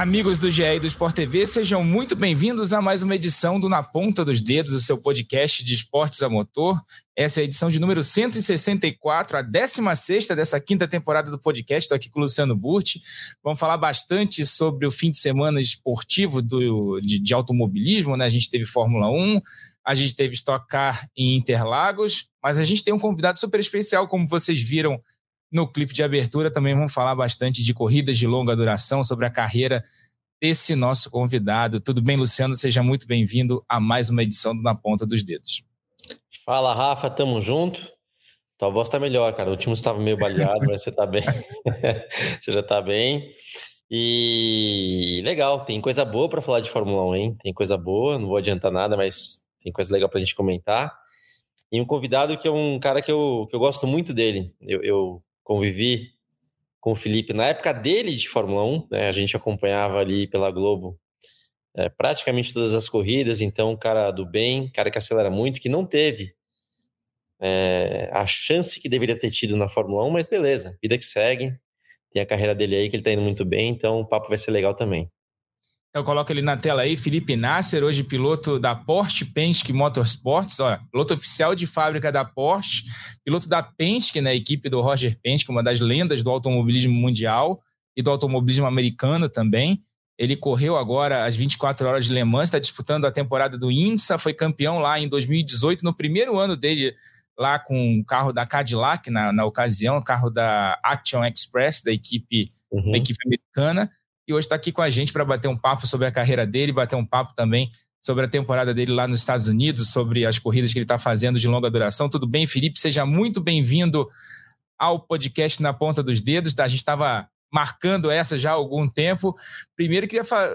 Amigos do GE e do Sport TV, sejam muito bem-vindos a mais uma edição do Na Ponta dos Dedos, o seu podcast de esportes a motor. Essa é a edição de número 164, a 16 dessa quinta temporada do podcast. Estou aqui com o Luciano Burti. Vamos falar bastante sobre o fim de semana esportivo do, de, de automobilismo. Né? A gente teve Fórmula 1, a gente teve Stock Car em Interlagos, mas a gente tem um convidado super especial, como vocês viram no clipe de abertura também vamos falar bastante de corridas de longa duração, sobre a carreira desse nosso convidado. Tudo bem, Luciano? Seja muito bem-vindo a mais uma edição do Na Ponta dos Dedos. Fala, Rafa, tamo junto. Tua voz tá melhor, cara. O último estava meio baleado, mas você tá bem. você já tá bem. E legal, tem coisa boa para falar de Fórmula 1, hein? Tem coisa boa, não vou adiantar nada, mas tem coisa legal pra gente comentar. E um convidado que é um cara que eu, que eu gosto muito dele. Eu, eu convivi com o Felipe na época dele de Fórmula 1, né? A gente acompanhava ali pela Globo é, praticamente todas as corridas, então, cara do bem, cara que acelera muito, que não teve é, a chance que deveria ter tido na Fórmula 1, mas beleza, vida que segue, tem a carreira dele aí que ele tá indo muito bem, então o papo vai ser legal também. Eu coloco ele na tela aí, Felipe Nasser, hoje piloto da Porsche Penske Motorsports, ó, piloto oficial de fábrica da Porsche, piloto da Penske, né, equipe do Roger Penske, uma das lendas do automobilismo mundial e do automobilismo americano também. Ele correu agora as 24 horas de Le Mans, está disputando a temporada do IMSA, foi campeão lá em 2018, no primeiro ano dele lá com o carro da Cadillac na, na ocasião, o carro da Action Express, da equipe, uhum. da equipe americana e hoje está aqui com a gente para bater um papo sobre a carreira dele, bater um papo também sobre a temporada dele lá nos Estados Unidos, sobre as corridas que ele está fazendo de longa duração. Tudo bem, Felipe? Seja muito bem-vindo ao podcast Na Ponta dos Dedos. Tá? A gente estava marcando essa já há algum tempo. Primeiro, queria fa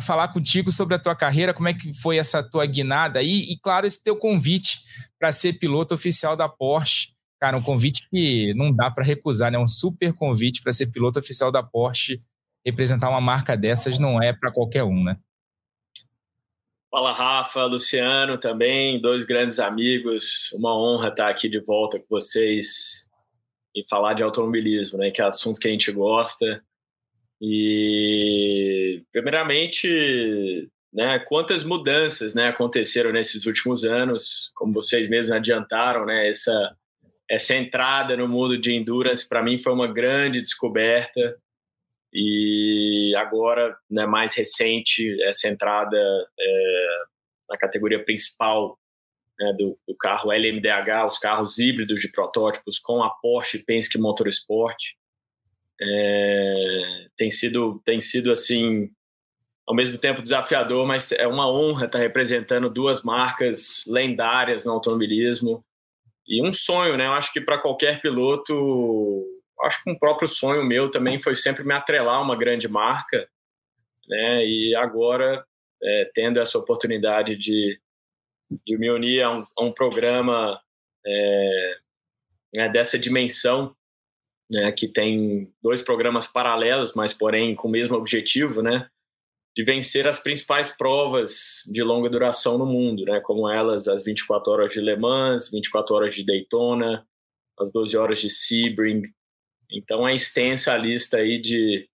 falar contigo sobre a tua carreira, como é que foi essa tua guinada aí, e claro, esse teu convite para ser piloto oficial da Porsche. Cara, um convite que não dá para recusar, né? Um super convite para ser piloto oficial da Porsche representar uma marca dessas não é para qualquer um, né? Fala, Rafa, Luciano também, dois grandes amigos. Uma honra estar aqui de volta com vocês e falar de automobilismo, né? Que é assunto que a gente gosta. E, primeiramente, né, quantas mudanças né, aconteceram nesses últimos anos, como vocês mesmos adiantaram, né, essa, essa entrada no mundo de endurance para mim foi uma grande descoberta. E agora, né, mais recente, essa entrada é, na categoria principal né, do, do, carro LMDH, os carros híbridos de protótipos com a Porsche Penske Motorsport, é, tem sido tem sido assim ao mesmo tempo desafiador, mas é uma honra estar representando duas marcas lendárias no automobilismo e um sonho, né? Eu acho que para qualquer piloto acho que um próprio sonho meu também foi sempre me atrelar a uma grande marca, né? E agora, é, tendo essa oportunidade de, de me unir a um, a um programa é, né, dessa dimensão, né, que tem dois programas paralelos, mas porém com o mesmo objetivo, né? De vencer as principais provas de longa duração no mundo, né? Como elas, as 24 horas de Le Mans, 24 horas de Daytona, as 12 horas de Sebring, então é extensa a lista aí de,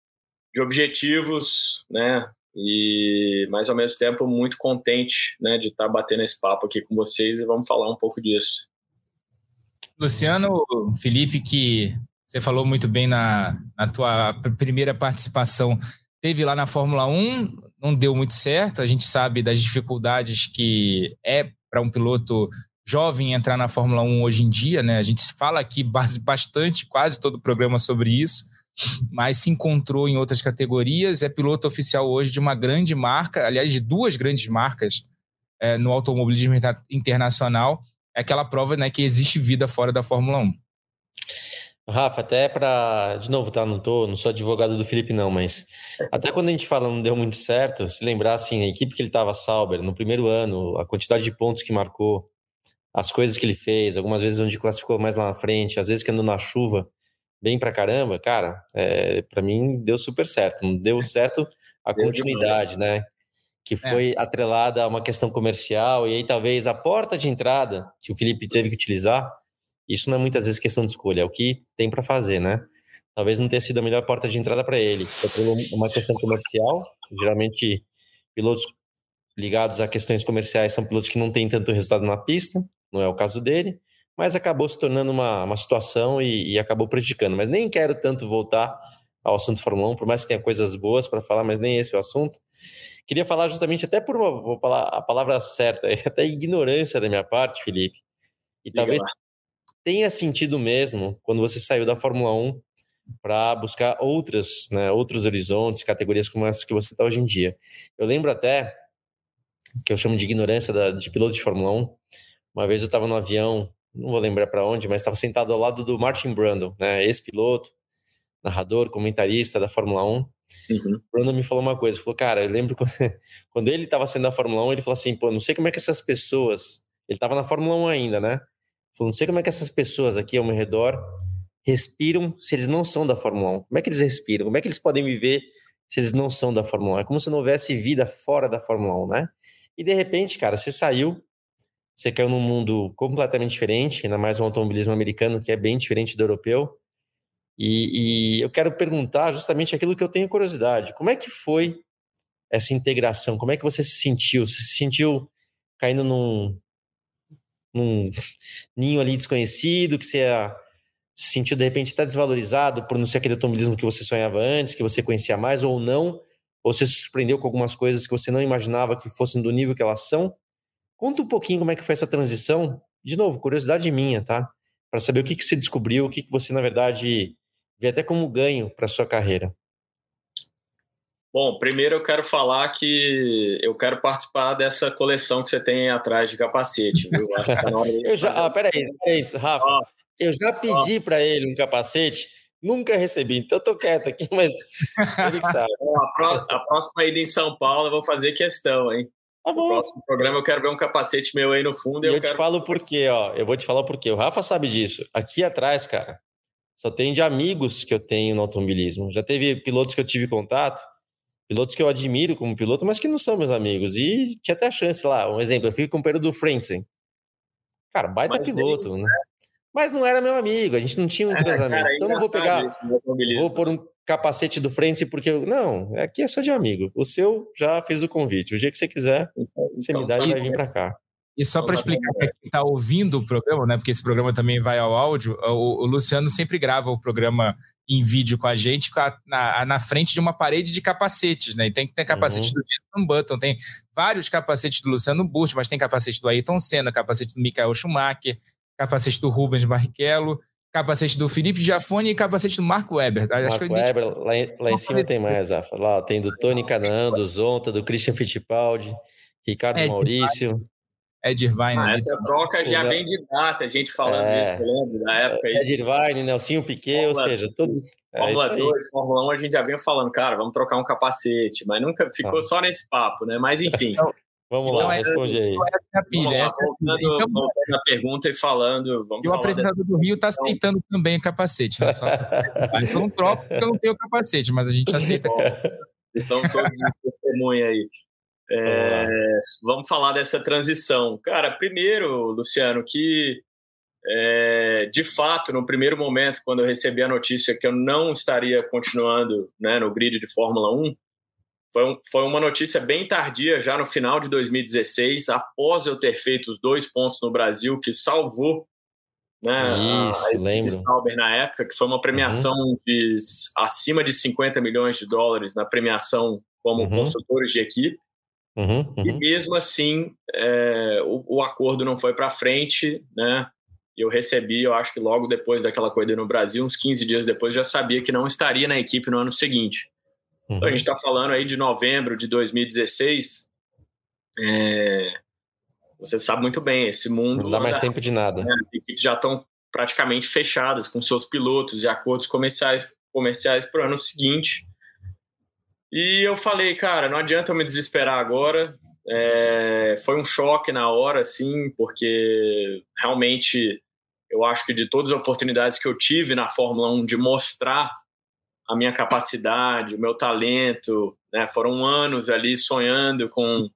de objetivos, né? E, mas ao mesmo tempo, muito contente né, de estar batendo esse papo aqui com vocês e vamos falar um pouco disso. Luciano, Felipe, que você falou muito bem na, na tua primeira participação, teve lá na Fórmula 1, não deu muito certo, a gente sabe das dificuldades que é para um piloto jovem entrar na Fórmula 1 hoje em dia, né? A gente fala aqui bastante, quase todo o programa sobre isso, mas se encontrou em outras categorias, é piloto oficial hoje de uma grande marca, aliás, de duas grandes marcas é, no automobilismo internacional. É aquela prova né, que existe vida fora da Fórmula 1. Rafa, até para. De novo, tá? Não, tô, não sou advogado do Felipe, não, mas até quando a gente fala não deu muito certo, se lembrar assim, a equipe que ele estava Sauber no primeiro ano, a quantidade de pontos que marcou, as coisas que ele fez, algumas vezes onde classificou mais lá na frente, às vezes que andou na chuva, bem pra caramba, cara, é, para mim deu super certo. Não deu certo a deu continuidade, né? Que é. foi é. atrelada a uma questão comercial, e aí talvez a porta de entrada que o Felipe teve que utilizar, isso não é muitas vezes questão de escolha, é o que tem para fazer, né? Talvez não tenha sido a melhor porta de entrada para ele. Foi uma questão comercial, geralmente pilotos ligados a questões comerciais são pilotos que não têm tanto resultado na pista, não é o caso dele, mas acabou se tornando uma, uma situação e, e acabou prejudicando. Mas nem quero tanto voltar ao assunto Fórmula 1, por mais que tenha coisas boas para falar, mas nem esse é o assunto. Queria falar justamente até por uma, vou falar a palavra certa, até ignorância da minha parte, Felipe. E Liga talvez lá. tenha sentido mesmo quando você saiu da Fórmula 1 para buscar outras, né, outros horizontes, categorias como essa que você está hoje em dia. Eu lembro até que eu chamo de ignorância da, de piloto de Fórmula 1. Uma vez eu estava no avião, não vou lembrar para onde, mas estava sentado ao lado do Martin Brundle, né, ex-piloto, narrador, comentarista da Fórmula 1. Uhum. O Brundle me falou uma coisa, falou, cara, eu lembro quando ele estava sendo da Fórmula 1, ele falou assim, pô, não sei como é que essas pessoas, ele estava na Fórmula 1 ainda, né? Falou, não sei como é que essas pessoas aqui ao meu redor respiram se eles não são da Fórmula 1. Como é que eles respiram? Como é que eles podem viver se eles não são da Fórmula 1? É como se não houvesse vida fora da Fórmula 1, né? E de repente, cara, você saiu, você caiu num mundo completamente diferente, ainda mais um automobilismo americano que é bem diferente do europeu. E, e, eu quero perguntar justamente aquilo que eu tenho curiosidade. Como é que foi essa integração? Como é que você se sentiu? Você se sentiu caindo num, num ninho ali desconhecido, que você se sentiu de repente está desvalorizado por não ser aquele automobilismo que você sonhava antes, que você conhecia mais ou não? Ou você se surpreendeu com algumas coisas que você não imaginava que fossem do nível que elas são? Conta um pouquinho como é que foi essa transição. De novo, curiosidade minha, tá? Para saber o que, que você descobriu, o que, que você, na verdade, vê até como ganho para sua carreira. Bom, primeiro eu quero falar que eu quero participar dessa coleção que você tem atrás de capacete, viu? Acho que tá na hora de eu já, ah, peraí, peraí, Rafa. Ah, eu já pedi ah. para ele um capacete Nunca recebi, então eu tô quieto aqui, mas ele sabe. a, próxima ida em São Paulo eu vou fazer questão, hein? Tá bom. No próximo programa eu quero ver um capacete meu aí no fundo. E eu, eu quero... te falo por quê, ó. Eu vou te falar por quê. O Rafa sabe disso. Aqui atrás, cara, só tem de amigos que eu tenho no automobilismo. Já teve pilotos que eu tive contato, pilotos que eu admiro como piloto, mas que não são meus amigos. E tinha até a chance lá. Um exemplo, eu fico com o Pedro do Frentzen. Cara, baita mas piloto, ele, né? Mas não era meu amigo, a gente não tinha um entrosamento. É, cara, então não vou pegar, isso, vou pôr um capacete do frente porque eu, não, aqui é só de amigo. O seu já fez o convite. O dia que você quiser, então, você me dá e vai vir para cá. E só para explicar para quem está ouvindo o programa, né? Porque esse programa também vai ao áudio, o, o Luciano sempre grava o programa em vídeo com a gente com a, na, na, frente de uma parede de capacetes, né? E tem que ter capacete uhum. do Jason Button, tem vários capacetes do Luciano Burti, mas tem capacete do Ayrton Senna, capacete do Michael Schumacher, capacete do Rubens Barrichello, capacete do Felipe Giafone e capacete do Marco Weber. Tá? Marco Weber, lá, em, lá em cima tem mais. Lá tem do Tony Canan, do Zonta, do Christian Fittipaldi, Ricardo Ed Maurício. Ed Irvine. Ah, essa troca já vem de data, a gente falando é, isso, lembro da época. Ed Irvine, Nelsinho Piquet, Fórmula, ou seja, todo... É Fórmula 2, Fórmula 1, a gente já vinha falando, cara, vamos trocar um capacete, mas nunca ficou ah. só nesse papo, né? Mas enfim. Então, Vamos então, lá, é, responde aí. É a pilha, essa é voltando, então, voltando a pergunta e falando. e o apresentador dessa... do Rio está aceitando também o capacete. Né? Só... então não troco porque eu não tenho o capacete, mas a gente aceita. Bom, estão todos em testemunha aí. É, vamos falar dessa transição. Cara, primeiro, Luciano, que é, de fato, no primeiro momento, quando eu recebi a notícia que eu não estaria continuando né, no grid de Fórmula 1, foi, um, foi uma notícia bem tardia, já no final de 2016, após eu ter feito os dois pontos no Brasil, que salvou né, Isso, a, lembro. Sauber na época, que foi uma premiação uhum. de acima de 50 milhões de dólares na premiação como uhum. construtores de equipe. Uhum, uhum. E mesmo assim, é, o, o, acordo não foi para frente, né? Eu recebi, eu acho que logo depois daquela corrida no Brasil, uns 15 dias depois, já sabia que não estaria na equipe no ano seguinte. Uhum. Então, a gente está falando aí de novembro de 2016. É... Você sabe muito bem, esse mundo. Não dá mais tempo de nada. Né? As equipes já estão praticamente fechadas com seus pilotos e acordos comerciais comerciais para o ano seguinte. E eu falei, cara, não adianta eu me desesperar agora. É, foi um choque na hora, assim, porque realmente eu acho que de todas as oportunidades que eu tive na Fórmula 1 de mostrar a minha capacidade, o meu talento, né, foram anos ali sonhando com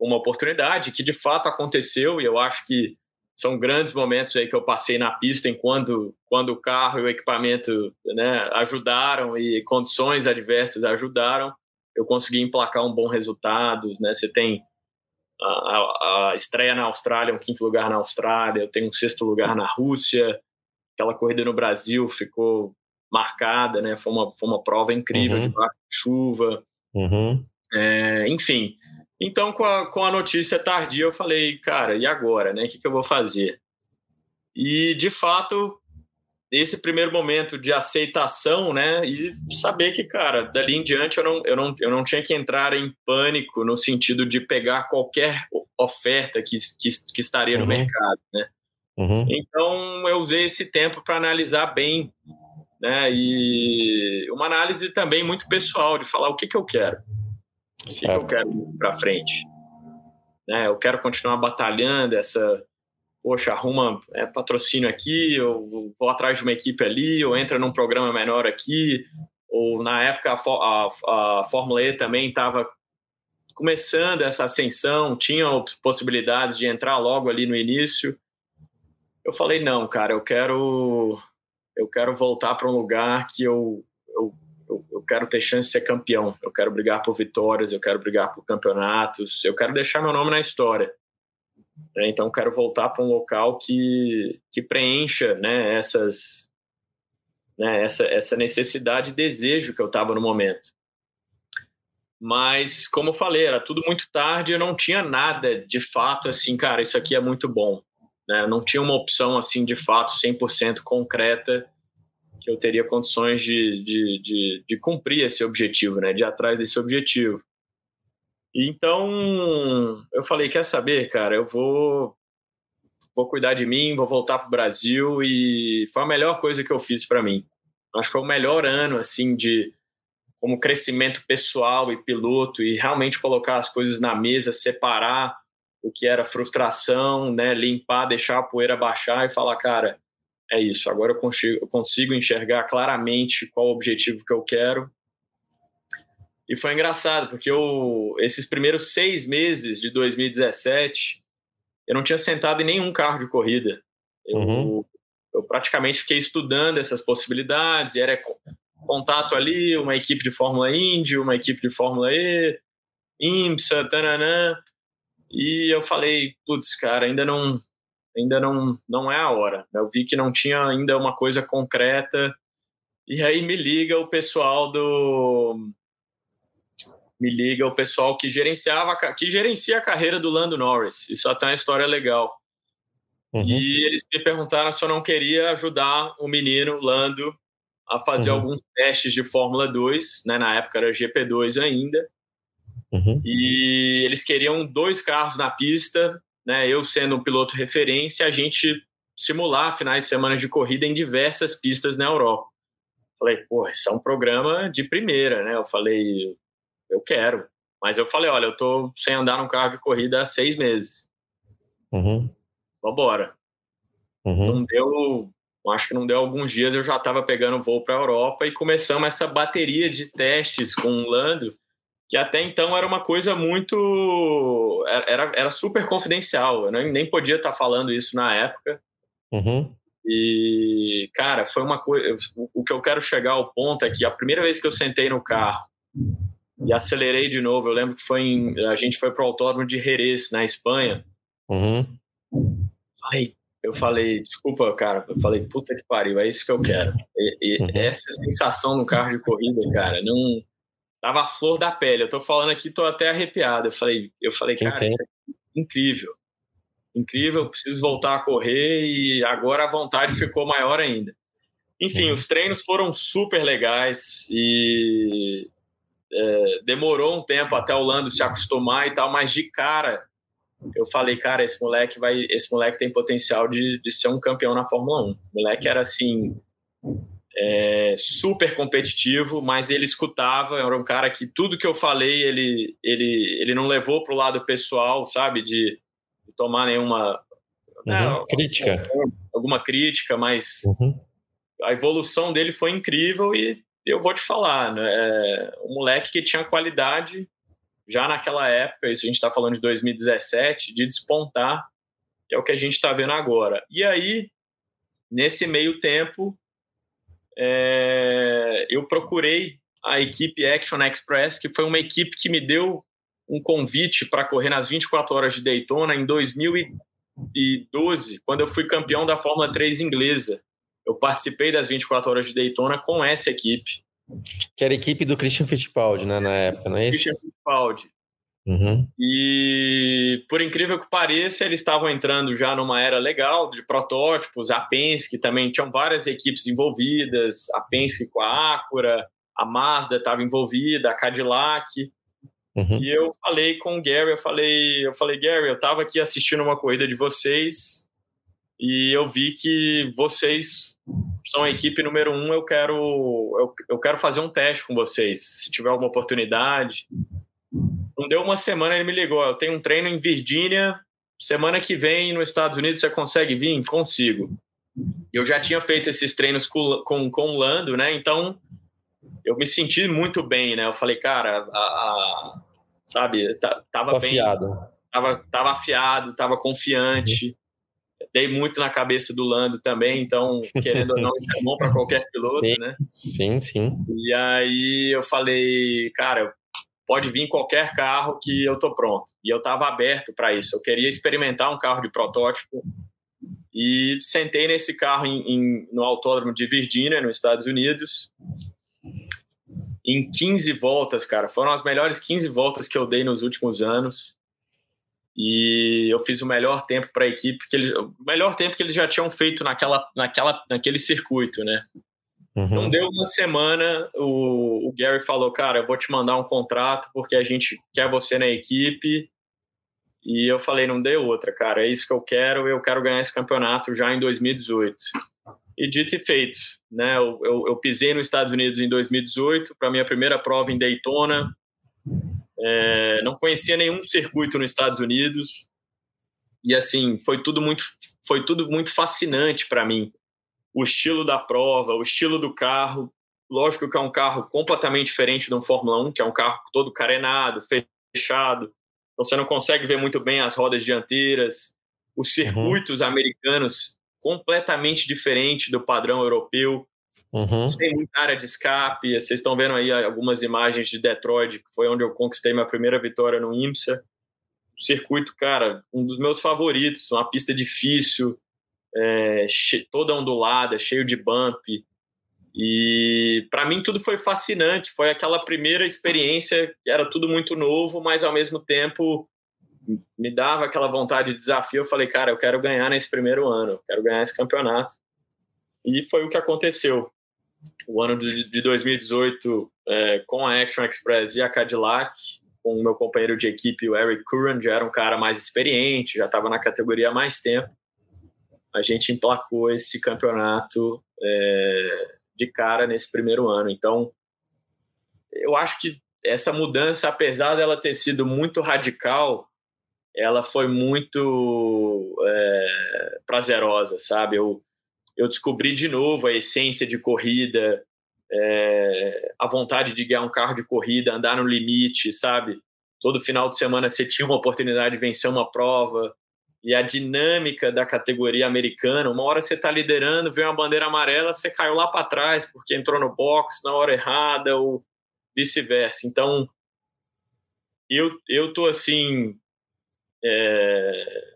uma oportunidade que de fato aconteceu e eu acho que são grandes momentos aí que eu passei na pista enquanto quando o carro e o equipamento né, ajudaram e condições adversas ajudaram eu consegui emplacar um bom resultado né? Você tem a, a, estreia na Austrália um quinto lugar na Austrália eu tenho um sexto lugar na Rússia aquela corrida no Brasil ficou marcada né foi uma foi uma prova incrível uhum. de chuva uhum. é, enfim então, com a, com a notícia tardia, eu falei, cara, e agora, né? O que, que eu vou fazer? E, de fato, esse primeiro momento de aceitação, né? E saber que, cara, dali em diante eu não, eu não, eu não tinha que entrar em pânico no sentido de pegar qualquer oferta que, que, que estaria no uhum. mercado, né? Uhum. Então, eu usei esse tempo para analisar bem, né? E uma análise também muito pessoal, de falar o que, que eu quero o que eu quero para frente. Né? Eu quero continuar batalhando essa, poxa, arruma é, patrocínio aqui, eu vou atrás de uma equipe ali, ou entra num programa menor aqui, ou na época a, a, a Fórmula E também estava começando essa ascensão, tinha possibilidades de entrar logo ali no início. Eu falei não, cara, eu quero eu quero voltar para um lugar que eu eu, eu, quero ter chance de ser campeão, eu quero brigar por vitórias, eu quero brigar por campeonatos, eu quero deixar meu nome na história. É, então, quero voltar para um local que, que preencha né, essas, né, essa, essa necessidade e desejo que eu estava no momento. Mas, como eu falei, era tudo muito tarde, eu não tinha nada de fato assim, cara, isso aqui é muito bom. Né? Não tinha uma opção assim de fato 100% concreta que eu teria condições de, de, de, de cumprir esse objetivo, né? De ir atrás desse objetivo. Então, eu falei, quer saber, cara, eu vou vou cuidar de mim, vou voltar para o Brasil e foi a melhor coisa que eu fiz para mim. Acho que foi o melhor ano assim de como crescimento pessoal e piloto e realmente colocar as coisas na mesa, separar o que era frustração, né, limpar, deixar a poeira baixar e falar, cara, é isso. Agora eu consigo, eu consigo enxergar claramente qual o objetivo que eu quero. E foi engraçado, porque eu, esses primeiros seis meses de 2017, eu não tinha sentado em nenhum carro de corrida. Eu, uhum. eu praticamente fiquei estudando essas possibilidades, e era contato ali, uma equipe de Fórmula Indy, uma equipe de Fórmula E, IMSA, tananã. E eu falei, putz, cara, ainda não, ainda não, não é a hora. Eu vi que não tinha ainda uma coisa concreta. E aí me liga o pessoal do. Me liga o pessoal que gerenciava, que gerencia a carreira do Lando Norris. Isso até é uma história legal. Uhum. E eles me perguntaram se eu não queria ajudar o menino Lando a fazer uhum. alguns testes de Fórmula 2, né? Na época era GP2 ainda. Uhum. E eles queriam dois carros na pista né, eu sendo um piloto referência, a gente simular finais de semana de corrida em diversas pistas na Europa. Falei, pô, isso é um programa de primeira, né? Eu falei, eu quero. Mas eu falei, olha, eu tô sem andar num carro de corrida há seis meses. Uhum. Vambora. Uhum. Não deu, acho que não deu alguns dias, eu já estava pegando voo para a Europa e começamos essa bateria de testes com o Lando que até então era uma coisa muito. Era, era super confidencial. Eu nem, nem podia estar falando isso na época. Uhum. E, cara, foi uma coisa. O que eu quero chegar ao ponto é que a primeira vez que eu sentei no carro e acelerei de novo, eu lembro que foi em, a gente foi para o autódromo de Jerez, na Espanha. Uhum. Falei, eu falei, desculpa, cara, eu falei, puta que pariu, é isso que eu quero. E, e uhum. essa sensação no carro de corrida, cara, não tava a flor da pele. Eu tô falando aqui, tô até arrepiado. Eu falei, eu falei, cara, isso é incrível. Incrível, preciso voltar a correr e agora a vontade ficou maior ainda. Enfim, uhum. os treinos foram super legais e é, demorou um tempo até o Lando se acostumar e tal, mas de cara eu falei, cara, esse moleque vai, esse moleque tem potencial de, de ser um campeão na Fórmula 1. O moleque era assim, é, super competitivo, mas ele escutava, era um cara que tudo que eu falei ele, ele, ele não levou para o lado pessoal, sabe, de, de tomar nenhuma uhum. né, crítica. Alguma crítica, mas uhum. a evolução dele foi incrível e eu vou te falar, né, é, um moleque que tinha qualidade já naquela época, isso a gente está falando de 2017, de despontar, é o que a gente está vendo agora. E aí, nesse meio tempo, é, eu procurei a equipe Action Express, que foi uma equipe que me deu um convite para correr nas 24 horas de Daytona em 2012, quando eu fui campeão da Fórmula 3 inglesa. Eu participei das 24 horas de Daytona com essa equipe. Que era a equipe do Christian Fittipaldi, né, na época, não é isso? Christian Fittipaldi. Uhum. E por incrível que pareça, eles estavam entrando já numa era legal de protótipos. A Penske também tinham várias equipes envolvidas. A Penske com a Acura, a Mazda estava envolvida, a Cadillac. Uhum. E eu falei com o Gary, eu falei, eu falei, Gary, eu estava aqui assistindo uma corrida de vocês e eu vi que vocês são a equipe número um. Eu quero, eu, eu quero fazer um teste com vocês. Se tiver alguma oportunidade, deu uma semana, ele me ligou. Eu tenho um treino em Virgínia. Semana que vem, nos Estados Unidos, você consegue vir? Consigo. Eu já tinha feito esses treinos com, com, com o Lando, né? Então, eu me senti muito bem, né? Eu falei, cara, a, a, sabe, tava Tô bem. Afiado. Tava, tava afiado, tava confiante. Uhum. Dei muito na cabeça do Lando também, então, querendo ou não, isso é bom para qualquer piloto, sim, né? Sim, sim. E aí eu falei, cara, pode vir qualquer carro que eu tô pronto. E eu estava aberto para isso. Eu queria experimentar um carro de protótipo e sentei nesse carro em, em, no autódromo de Virgínia, nos Estados Unidos. Em 15 voltas, cara, foram as melhores 15 voltas que eu dei nos últimos anos. E eu fiz o melhor tempo para a equipe, que eles, o melhor tempo que eles já tinham feito naquela, naquela, naquele circuito, né? Uhum. Não deu uma semana, o, o, Gary falou, cara, eu vou te mandar um contrato porque a gente quer você na equipe. E eu falei, não deu outra, cara, é isso que eu quero, eu quero ganhar esse campeonato já em 2018. E dito e feito, né? Eu, eu, eu pisei nos Estados Unidos em 2018 para minha primeira prova em Daytona. É, não conhecia nenhum circuito nos Estados Unidos e assim foi tudo muito foi tudo muito fascinante para mim o estilo da prova, o estilo do carro. Lógico que é um carro completamente diferente de um Fórmula 1, que é um carro todo carenado, fechado. Então você não consegue ver muito bem as rodas dianteiras. Os uhum. circuitos uhum. americanos completamente diferente do padrão europeu. Uhum. Tem muita área de escape. Vocês estão vendo aí algumas imagens de Detroit, que foi onde eu conquistei minha primeira vitória no IMSA. O circuito, cara, um dos meus favoritos. Uma pista difícil, é, toda ondulada, cheio de bump. E para mim tudo foi fascinante. Foi aquela primeira experiência que era tudo muito novo, mas ao mesmo tempo me dava aquela vontade de desafio. Eu falei, cara, eu quero ganhar nesse primeiro ano, quero ganhar esse campeonato. E foi o que aconteceu. O ano de 2018, é, com a Action Express e a Cadillac, com o meu companheiro de equipe, o Eric Curran, já era um cara mais experiente, já estava na categoria há mais tempo a gente emplacou esse campeonato é, de cara nesse primeiro ano. Então, eu acho que essa mudança, apesar dela ter sido muito radical, ela foi muito é, prazerosa, sabe? Eu, eu descobri de novo a essência de corrida, é, a vontade de ganhar um carro de corrida, andar no limite, sabe? Todo final de semana você tinha uma oportunidade de vencer uma prova e a dinâmica da categoria americana. Uma hora você está liderando, vem uma bandeira amarela, você caiu lá para trás porque entrou no box na hora errada ou vice-versa. Então, eu eu tô assim, é,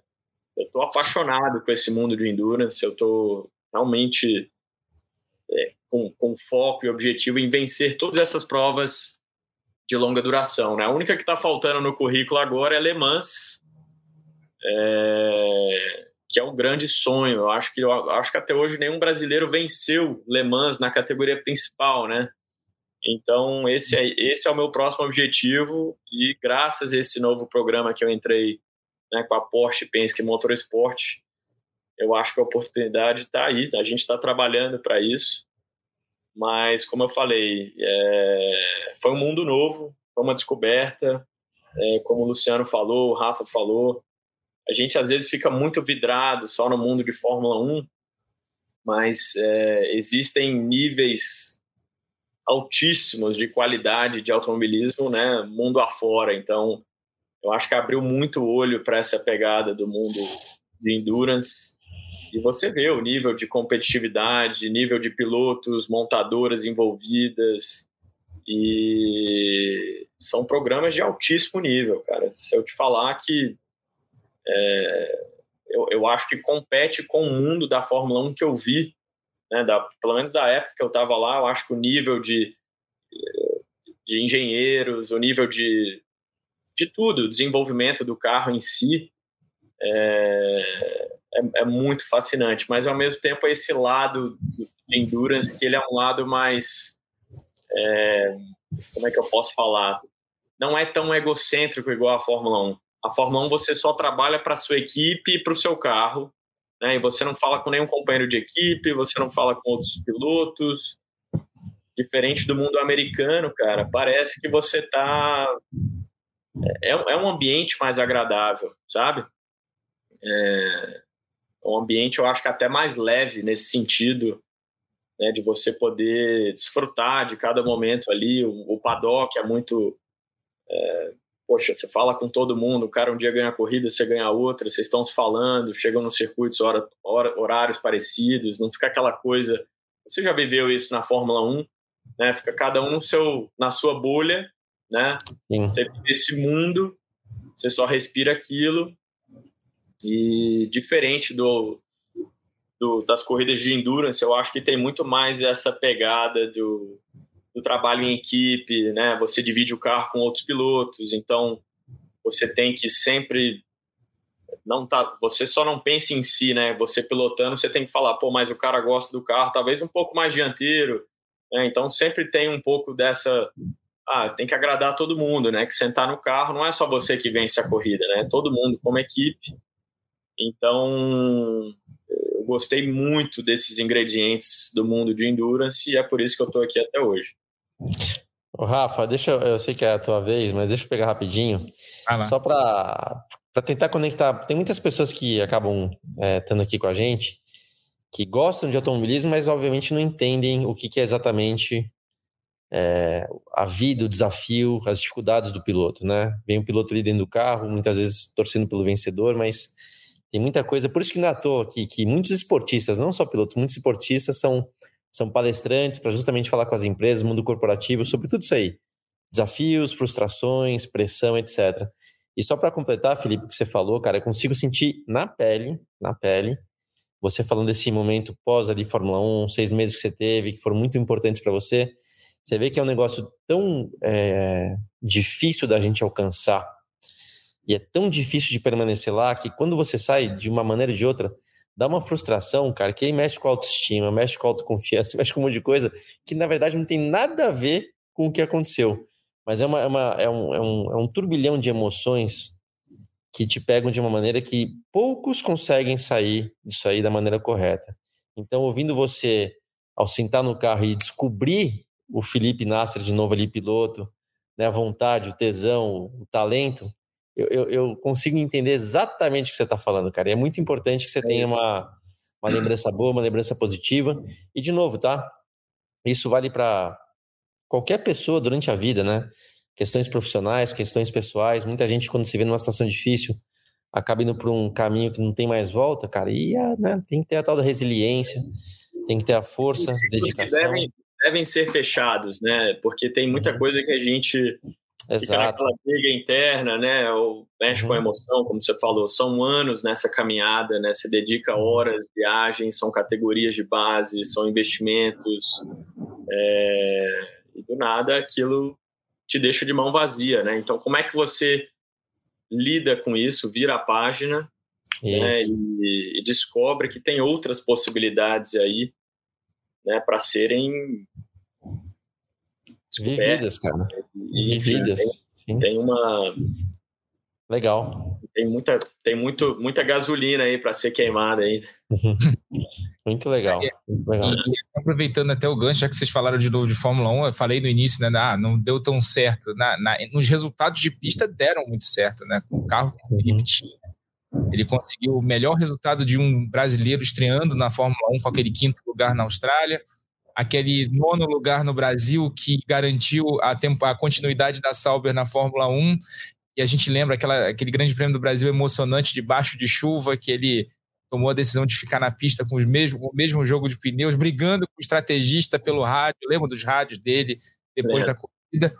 eu tô apaixonado com esse mundo de endurance. Eu tô realmente é, com, com foco e objetivo em vencer todas essas provas de longa duração. Né? A única que está faltando no currículo agora é Le Mans é, que é um grande sonho. Eu acho que eu acho que até hoje nenhum brasileiro venceu Le Mans na categoria principal, né? Então esse é, esse é o meu próximo objetivo e graças a esse novo programa que eu entrei né, com a Porsche Penske Motorsport, eu acho que a oportunidade está aí. A gente está trabalhando para isso mas como eu falei, é, foi um mundo novo, foi uma descoberta, é, como o Luciano falou, o Rafa falou, a gente às vezes fica muito vidrado só no mundo de Fórmula 1, mas é, existem níveis altíssimos de qualidade de automobilismo, né, mundo afora. Então, eu acho que abriu muito olho para essa pegada do mundo de endurance. E você vê o nível de competitividade, nível de pilotos, montadoras envolvidas. E são programas de altíssimo nível, cara. Se eu te falar que é, eu, eu, acho que compete com o mundo da Fórmula 1 que eu vi, né, da, pelo menos da época que eu estava lá, eu acho que o nível de, de engenheiros, o nível de, de tudo, desenvolvimento do carro em si, é, é, é, muito fascinante, mas ao mesmo tempo é esse lado de endurance que ele é um lado mais é, como é que eu posso falar? Não é tão egocêntrico igual a Fórmula 1 a Fórmula 1 você só trabalha para sua equipe e para o seu carro, né? E você não fala com nenhum companheiro de equipe, você não fala com outros pilotos. Diferente do mundo americano, cara, parece que você tá é, é um ambiente mais agradável, sabe? É um ambiente, eu acho que até mais leve nesse sentido, né, de você poder desfrutar de cada momento ali. O, o paddock é muito é, poxa, você fala com todo mundo, o cara um dia ganha a corrida, você ganha outra, vocês estão se falando, chegam nos circuitos hora, hora, horários parecidos, não fica aquela coisa. Você já viveu isso na Fórmula 1, né? Fica cada um no seu, na sua bolha, né? Sim. Você vive esse mundo, você só respira aquilo. E diferente do, do, das corridas de endurance, eu acho que tem muito mais essa pegada do, do trabalho em equipe, né? Você divide o carro com outros pilotos, então você tem que sempre não tá, você só não pensa em si, né? Você pilotando, você tem que falar, pô, mas o cara gosta do carro, talvez um pouco mais dianteiro, né? Então sempre tem um pouco dessa ah, tem que agradar todo mundo, né? Que sentar no carro não é só você que vence a corrida, né? Todo mundo como equipe. Então, eu gostei muito desses ingredientes do mundo de endurance e é por isso que eu estou aqui até hoje. Ô, Rafa, deixa eu, eu sei que é a tua vez, mas deixa eu pegar rapidinho. Ah, só para tentar conectar. Tem muitas pessoas que acabam é, estando aqui com a gente que gostam de automobilismo, mas obviamente não entendem o que, que é exatamente é, a vida, o desafio, as dificuldades do piloto, né? Vem o piloto ali dentro do carro, muitas vezes torcendo pelo vencedor, mas tem muita coisa. Por isso que não é à toa que, que muitos esportistas, não só pilotos, muitos esportistas são são palestrantes para justamente falar com as empresas, mundo corporativo, sobre tudo isso aí. Desafios, frustrações, pressão, etc. E só para completar, Felipe, o que você falou, cara, eu consigo sentir na pele, na pele, você falando desse momento pós ali Fórmula 1, seis meses que você teve, que foram muito importantes para você, você vê que é um negócio tão é, difícil da gente alcançar e é tão difícil de permanecer lá que quando você sai de uma maneira ou de outra, dá uma frustração, cara, que aí mexe com autoestima, mexe com autoconfiança, mexe com um monte de coisa que na verdade não tem nada a ver com o que aconteceu. Mas é, uma, é, uma, é, um, é, um, é um turbilhão de emoções que te pegam de uma maneira que poucos conseguem sair disso aí da maneira correta. Então, ouvindo você ao sentar no carro e descobrir o Felipe Nasser de novo ali, piloto, né, a vontade, o tesão, o talento, eu, eu, eu, consigo entender exatamente o que você está falando, cara. E é muito importante que você tenha uma, uma lembrança boa, uma lembrança positiva. E, de novo, tá? Isso vale para qualquer pessoa durante a vida, né? Questões profissionais, questões pessoais. Muita gente, quando se vê numa situação difícil, acaba indo por um caminho que não tem mais volta, cara. E né, tem que ter a tal da resiliência, tem que ter a força, a dedicação. Devem, devem ser fechados, né? Porque tem muita uhum. coisa que a gente Exato. Fica naquela briga interna, né? Ou mexe uhum. com a uhum. emoção, como você falou. São anos nessa caminhada, né? Você dedica uhum. horas, viagens, são categorias de base, são investimentos. É... E do nada aquilo te deixa de mão vazia, né? Então, como é que você lida com isso, vira a página né? e, e descobre que tem outras possibilidades aí né, para serem Vividas, cara. E, Vividas. Tem, tem, uma, Legal. Tem muita, tem muito, muita gasolina aí para ser queimada ainda. muito legal. Muito legal. E, aproveitando até o gancho, já que vocês falaram de novo de Fórmula 1, eu falei no início, né? Ah, não deu tão certo. Na, na, nos resultados de pista deram muito certo, né? Com o carro que o Felipe tinha. Ele conseguiu o melhor resultado de um brasileiro estreando na Fórmula 1 com aquele quinto lugar na Austrália, aquele nono lugar no Brasil que garantiu a, tempo, a continuidade da Sauber na Fórmula 1 e a gente lembra aquela, aquele grande prêmio do Brasil emocionante debaixo de chuva, que ele tomou a decisão de ficar na pista com, os mesmos, com o mesmo jogo de pneus, brigando com o estrategista pelo rádio. Lembra dos rádios dele depois é. da corrida?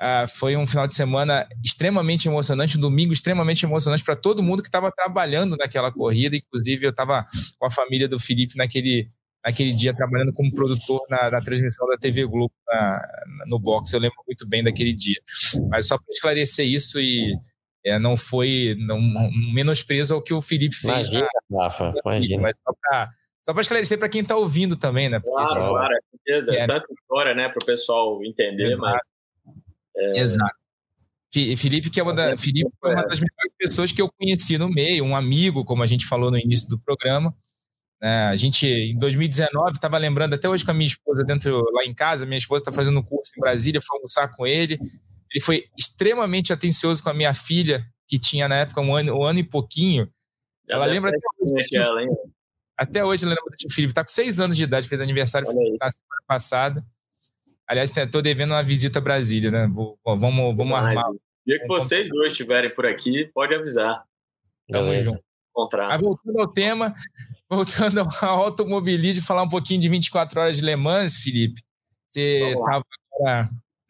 Ah, foi um final de semana extremamente emocionante, um domingo extremamente emocionante para todo mundo que estava trabalhando naquela corrida. Inclusive, eu estava com a família do Felipe naquele, naquele dia trabalhando como produtor na, na transmissão da TV Globo na, no boxe. Eu lembro muito bem daquele dia. Mas só para esclarecer isso e é, não foi não, menosprezo ao que o Felipe fez. Imagina, na, Rafa, imagina. Mas só para só para esclarecer para quem está ouvindo também, né? Porque, claro, claro. É, é tanta história, né, para o pessoal entender, Exato. mas... É... Exato. Felipe, que é uma, da, Felipe foi uma das melhores pessoas que eu conheci no meio, um amigo, como a gente falou no início do programa. É, a gente, em 2019, estava lembrando até hoje com a minha esposa dentro lá em casa. Minha esposa está fazendo um curso em Brasília, foi almoçar com ele. Ele foi extremamente atencioso com a minha filha, que tinha na época um ano, um ano e pouquinho. Já ela lembra até hoje, ela, hein? até hoje ela lembra do tio Felipe. Está com seis anos de idade, fez aniversário na semana passada. Aliás, estou devendo uma visita a Brasília, né? Vou, vamos vamos armar. O dia que vocês dois estiverem por aqui, pode avisar. Tamo junto. Mas voltando ao tema, voltando ao automobilismo, falar um pouquinho de 24 horas de Le Mans, Felipe. Você estava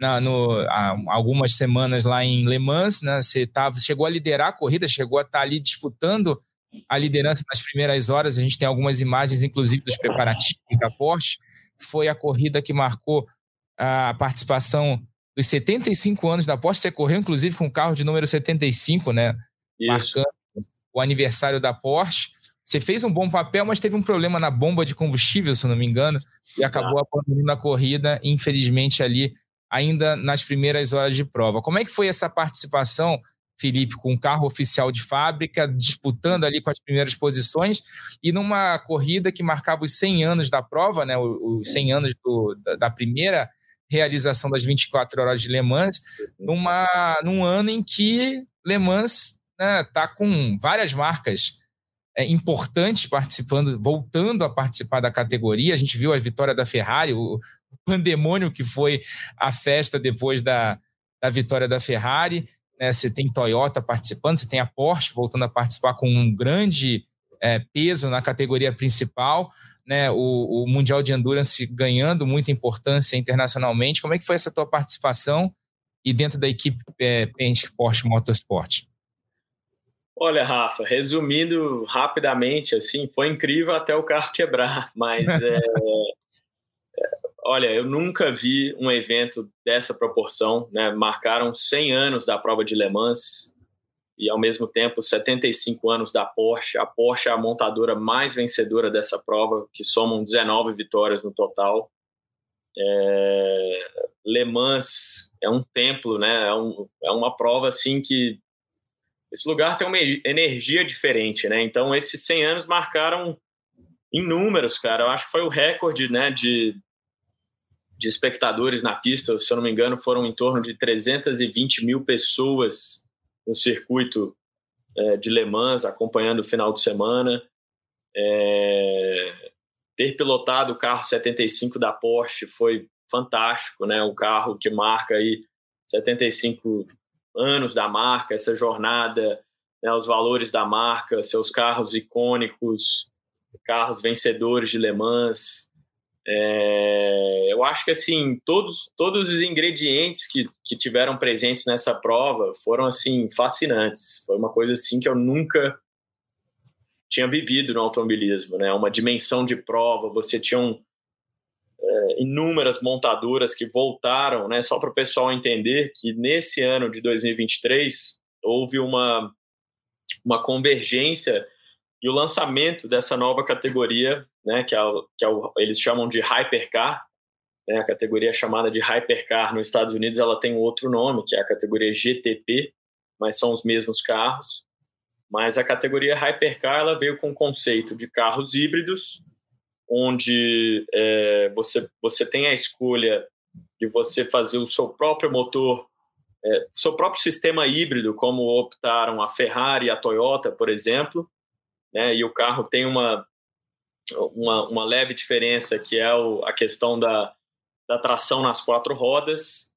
na, no, há algumas semanas lá em Le Mans, né? Você tava, chegou a liderar a corrida, chegou a estar tá ali disputando a liderança nas primeiras horas. A gente tem algumas imagens, inclusive, dos preparativos da Porsche. Foi a corrida que marcou a participação dos 75 anos da Porsche. Você correu, inclusive, com o carro de número 75, né? Isso. Marcando o aniversário da Porsche. Você fez um bom papel, mas teve um problema na bomba de combustível, se não me engano, e Exato. acabou abandonando a corrida, infelizmente, ali, ainda nas primeiras horas de prova. Como é que foi essa participação, Felipe, com um carro oficial de fábrica, disputando ali com as primeiras posições, e numa corrida que marcava os 100 anos da prova, né, os 100 anos do, da, da primeira realização das 24 horas de Le Mans, numa, num ano em que Le Mans está né, tá com várias marcas é, importantes participando, voltando a participar da categoria. A gente viu a vitória da Ferrari, o pandemônio que foi a festa depois da, da vitória da Ferrari. Né? Você tem Toyota participando, você tem a Porsche voltando a participar com um grande é, peso na categoria principal. Né, o, o, Mundial de Endurance ganhando muita importância internacionalmente. Como é que foi essa tua participação e dentro da equipe é, Penske Porsche Motorsport? Olha, Rafa, resumindo rapidamente, assim, foi incrível até o carro quebrar, mas é, olha, eu nunca vi um evento dessa proporção, né? Marcaram 100 anos da prova de Le Mans e ao mesmo tempo 75 anos da Porsche. A Porsche é a montadora mais vencedora dessa prova, que somam 19 vitórias no total. É, Le Mans é um templo, né? É, um, é uma prova assim que esse lugar tem uma energia diferente, né? Então, esses 100 anos marcaram inúmeros, cara. Eu acho que foi o recorde, né, de, de espectadores na pista. Se eu não me engano, foram em torno de 320 mil pessoas no circuito é, de Le Mans, acompanhando o final de semana. É, ter pilotado o carro 75 da Porsche foi fantástico, né? O carro que marca aí 75 anos da marca, essa jornada, né, os valores da marca, seus carros icônicos, carros vencedores de Le Mans. É, eu acho que assim todos todos os ingredientes que, que tiveram presentes nessa prova foram assim fascinantes. Foi uma coisa assim que eu nunca tinha vivido no automobilismo, né? Uma dimensão de prova. Você tinha um, é, inúmeras montadoras que voltaram, né, só para o pessoal entender que nesse ano de 2023 houve uma, uma convergência e o lançamento dessa nova categoria, né, que, é, que é o, eles chamam de Hypercar, né, a categoria chamada de Hypercar nos Estados Unidos ela tem outro nome, que é a categoria GTP, mas são os mesmos carros. Mas a categoria Hypercar ela veio com o conceito de carros híbridos, onde é, você, você tem a escolha de você fazer o seu próprio motor, é, seu próprio sistema híbrido, como optaram a Ferrari e a Toyota, por exemplo, né? e o carro tem uma, uma, uma leve diferença, que é o, a questão da, da tração nas quatro rodas,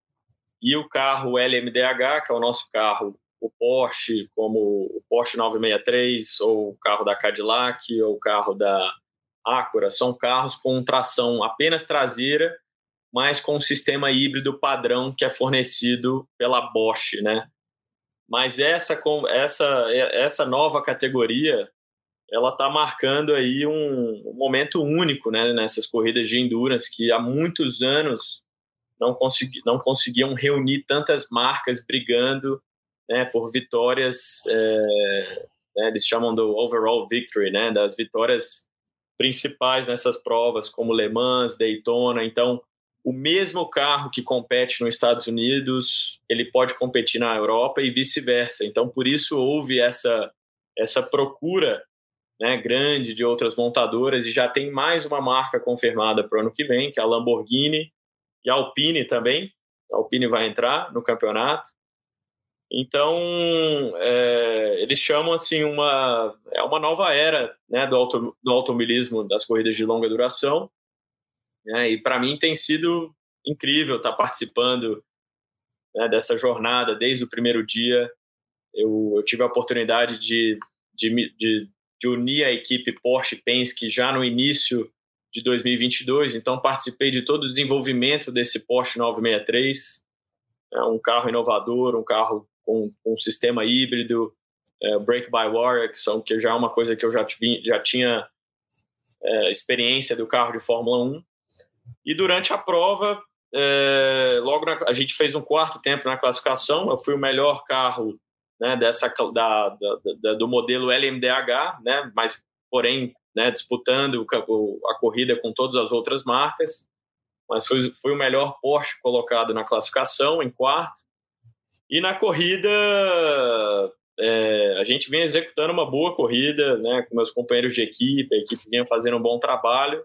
e o carro LMDH, que é o nosso carro, o Porsche, como o Porsche 963, ou o carro da Cadillac, ou o carro da Acura, são carros com tração apenas traseira, mas com um sistema híbrido padrão que é fornecido pela Bosch, né? Mas essa, essa, essa nova categoria, ela está marcando aí um, momento único, né? Nessas corridas de endurance que há muitos anos não, consegui, não conseguiam reunir tantas marcas brigando né, por vitórias, é, né, eles chamam do overall victory, né, das vitórias principais nessas provas, como Le Mans, Daytona. Então, o mesmo carro que compete nos Estados Unidos, ele pode competir na Europa e vice-versa. Então, por isso houve essa, essa procura né, grande de outras montadoras e já tem mais uma marca confirmada para o ano que vem, que é a Lamborghini e a Alpine também. A Alpine vai entrar no campeonato. Então, é, eles chamam assim uma é uma nova era né, do, auto, do automobilismo das corridas de longa duração. Né, e para mim tem sido incrível estar tá participando né, dessa jornada desde o primeiro dia. Eu, eu tive a oportunidade de, de, de, de, unir a equipe Porsche Penske já no início de 2022, então participei de todo o desenvolvimento desse Porsche 963. É um carro inovador, um carro com, com um sistema híbrido, é, break by wire, que, são, que já é uma coisa que eu já, já tinha é, experiência do carro de Fórmula 1. E durante a prova, é, logo na, a gente fez um quarto tempo na classificação, eu fui o melhor carro né, dessa, da, da, da, do modelo LMDH, né, mas porém né, disputando a corrida com todas as outras marcas, mas foi, foi o melhor Porsche colocado na classificação, em quarto. E na corrida, é, a gente vinha executando uma boa corrida, né, com meus companheiros de equipe, a equipe vinha fazendo um bom trabalho,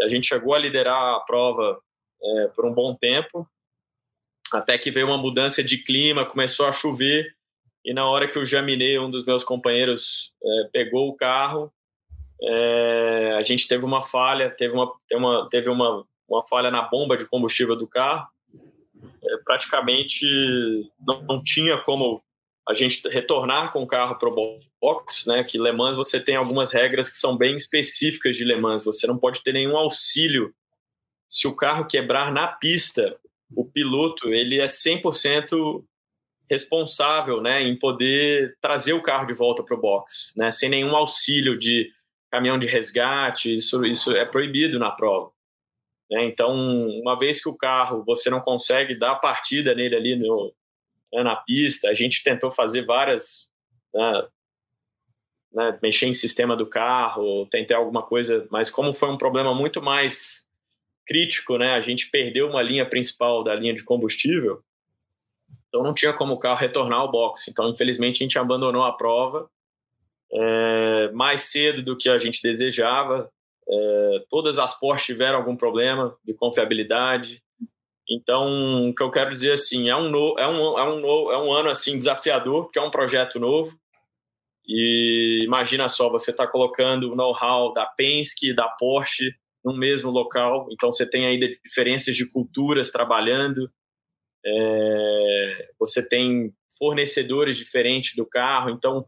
a gente chegou a liderar a prova é, por um bom tempo, até que veio uma mudança de clima, começou a chover, e na hora que o Jaminet, um dos meus companheiros, é, pegou o carro, é, a gente teve uma falha, teve uma, teve uma, teve uma, uma falha na bomba de combustível do carro, praticamente não, não, tinha como a gente retornar com o carro para o box, né? Que Le Mans você tem algumas regras que são bem específicas de Le Mans. Você não pode ter nenhum auxílio se o carro quebrar na pista. O piloto ele é 100% responsável, né, em poder trazer o carro de volta para o box, né, sem nenhum auxílio de caminhão de resgate. Isso isso é proibido na prova. Né? Então, uma vez que o carro você não consegue dar partida nele ali no, né, na pista, a gente tentou fazer várias. Né, né, mexer em sistema do carro, tentar alguma coisa, mas como foi um problema muito mais crítico, né, a gente perdeu uma linha principal da linha de combustível, então não tinha como o carro retornar ao box. Então, infelizmente, a gente abandonou a prova é, mais cedo do que a gente desejava. É, todas as Porsche tiveram algum problema de confiabilidade. Então, o que eu quero dizer assim, é um, no, é um, é um, no, é um ano assim desafiador, porque é um projeto novo. E imagina só, você está colocando o know-how da Penske, da Porsche no mesmo local, então você tem ainda diferenças de culturas trabalhando, é, você tem fornecedores diferentes do carro, então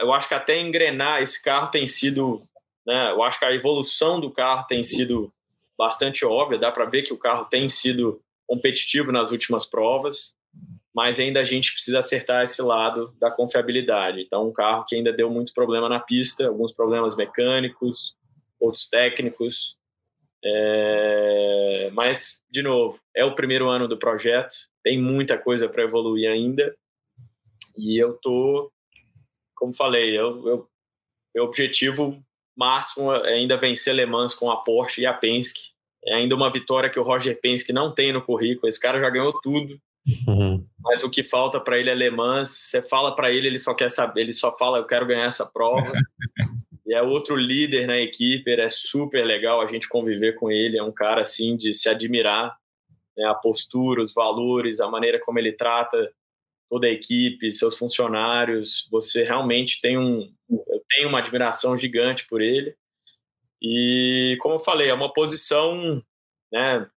eu acho que até engrenar esse carro tem sido né? Eu acho que a evolução do carro tem sido bastante óbvia, dá para ver que o carro tem sido competitivo nas últimas provas, mas ainda a gente precisa acertar esse lado da confiabilidade. Então, um carro que ainda deu muito problema na pista, alguns problemas mecânicos, outros técnicos. É... Mas, de novo, é o primeiro ano do projeto, tem muita coisa para evoluir ainda. E eu tô, como falei, eu, eu, meu objetivo máximo é ainda vencer Le Mans com a Porsche e a Penske. É ainda uma vitória que o Roger Penske não tem no currículo. Esse cara já ganhou tudo. Uhum. Mas o que falta para ele é Le Mans. Você fala para ele, ele só quer saber, ele só fala, eu quero ganhar essa prova. e é outro líder na equipe, é super legal a gente conviver com ele. É um cara assim de se admirar, né? a postura, os valores, a maneira como ele trata toda a equipe, seus funcionários. Você realmente tem um, tenho uma admiração gigante por ele. E como eu falei, é uma posição, né?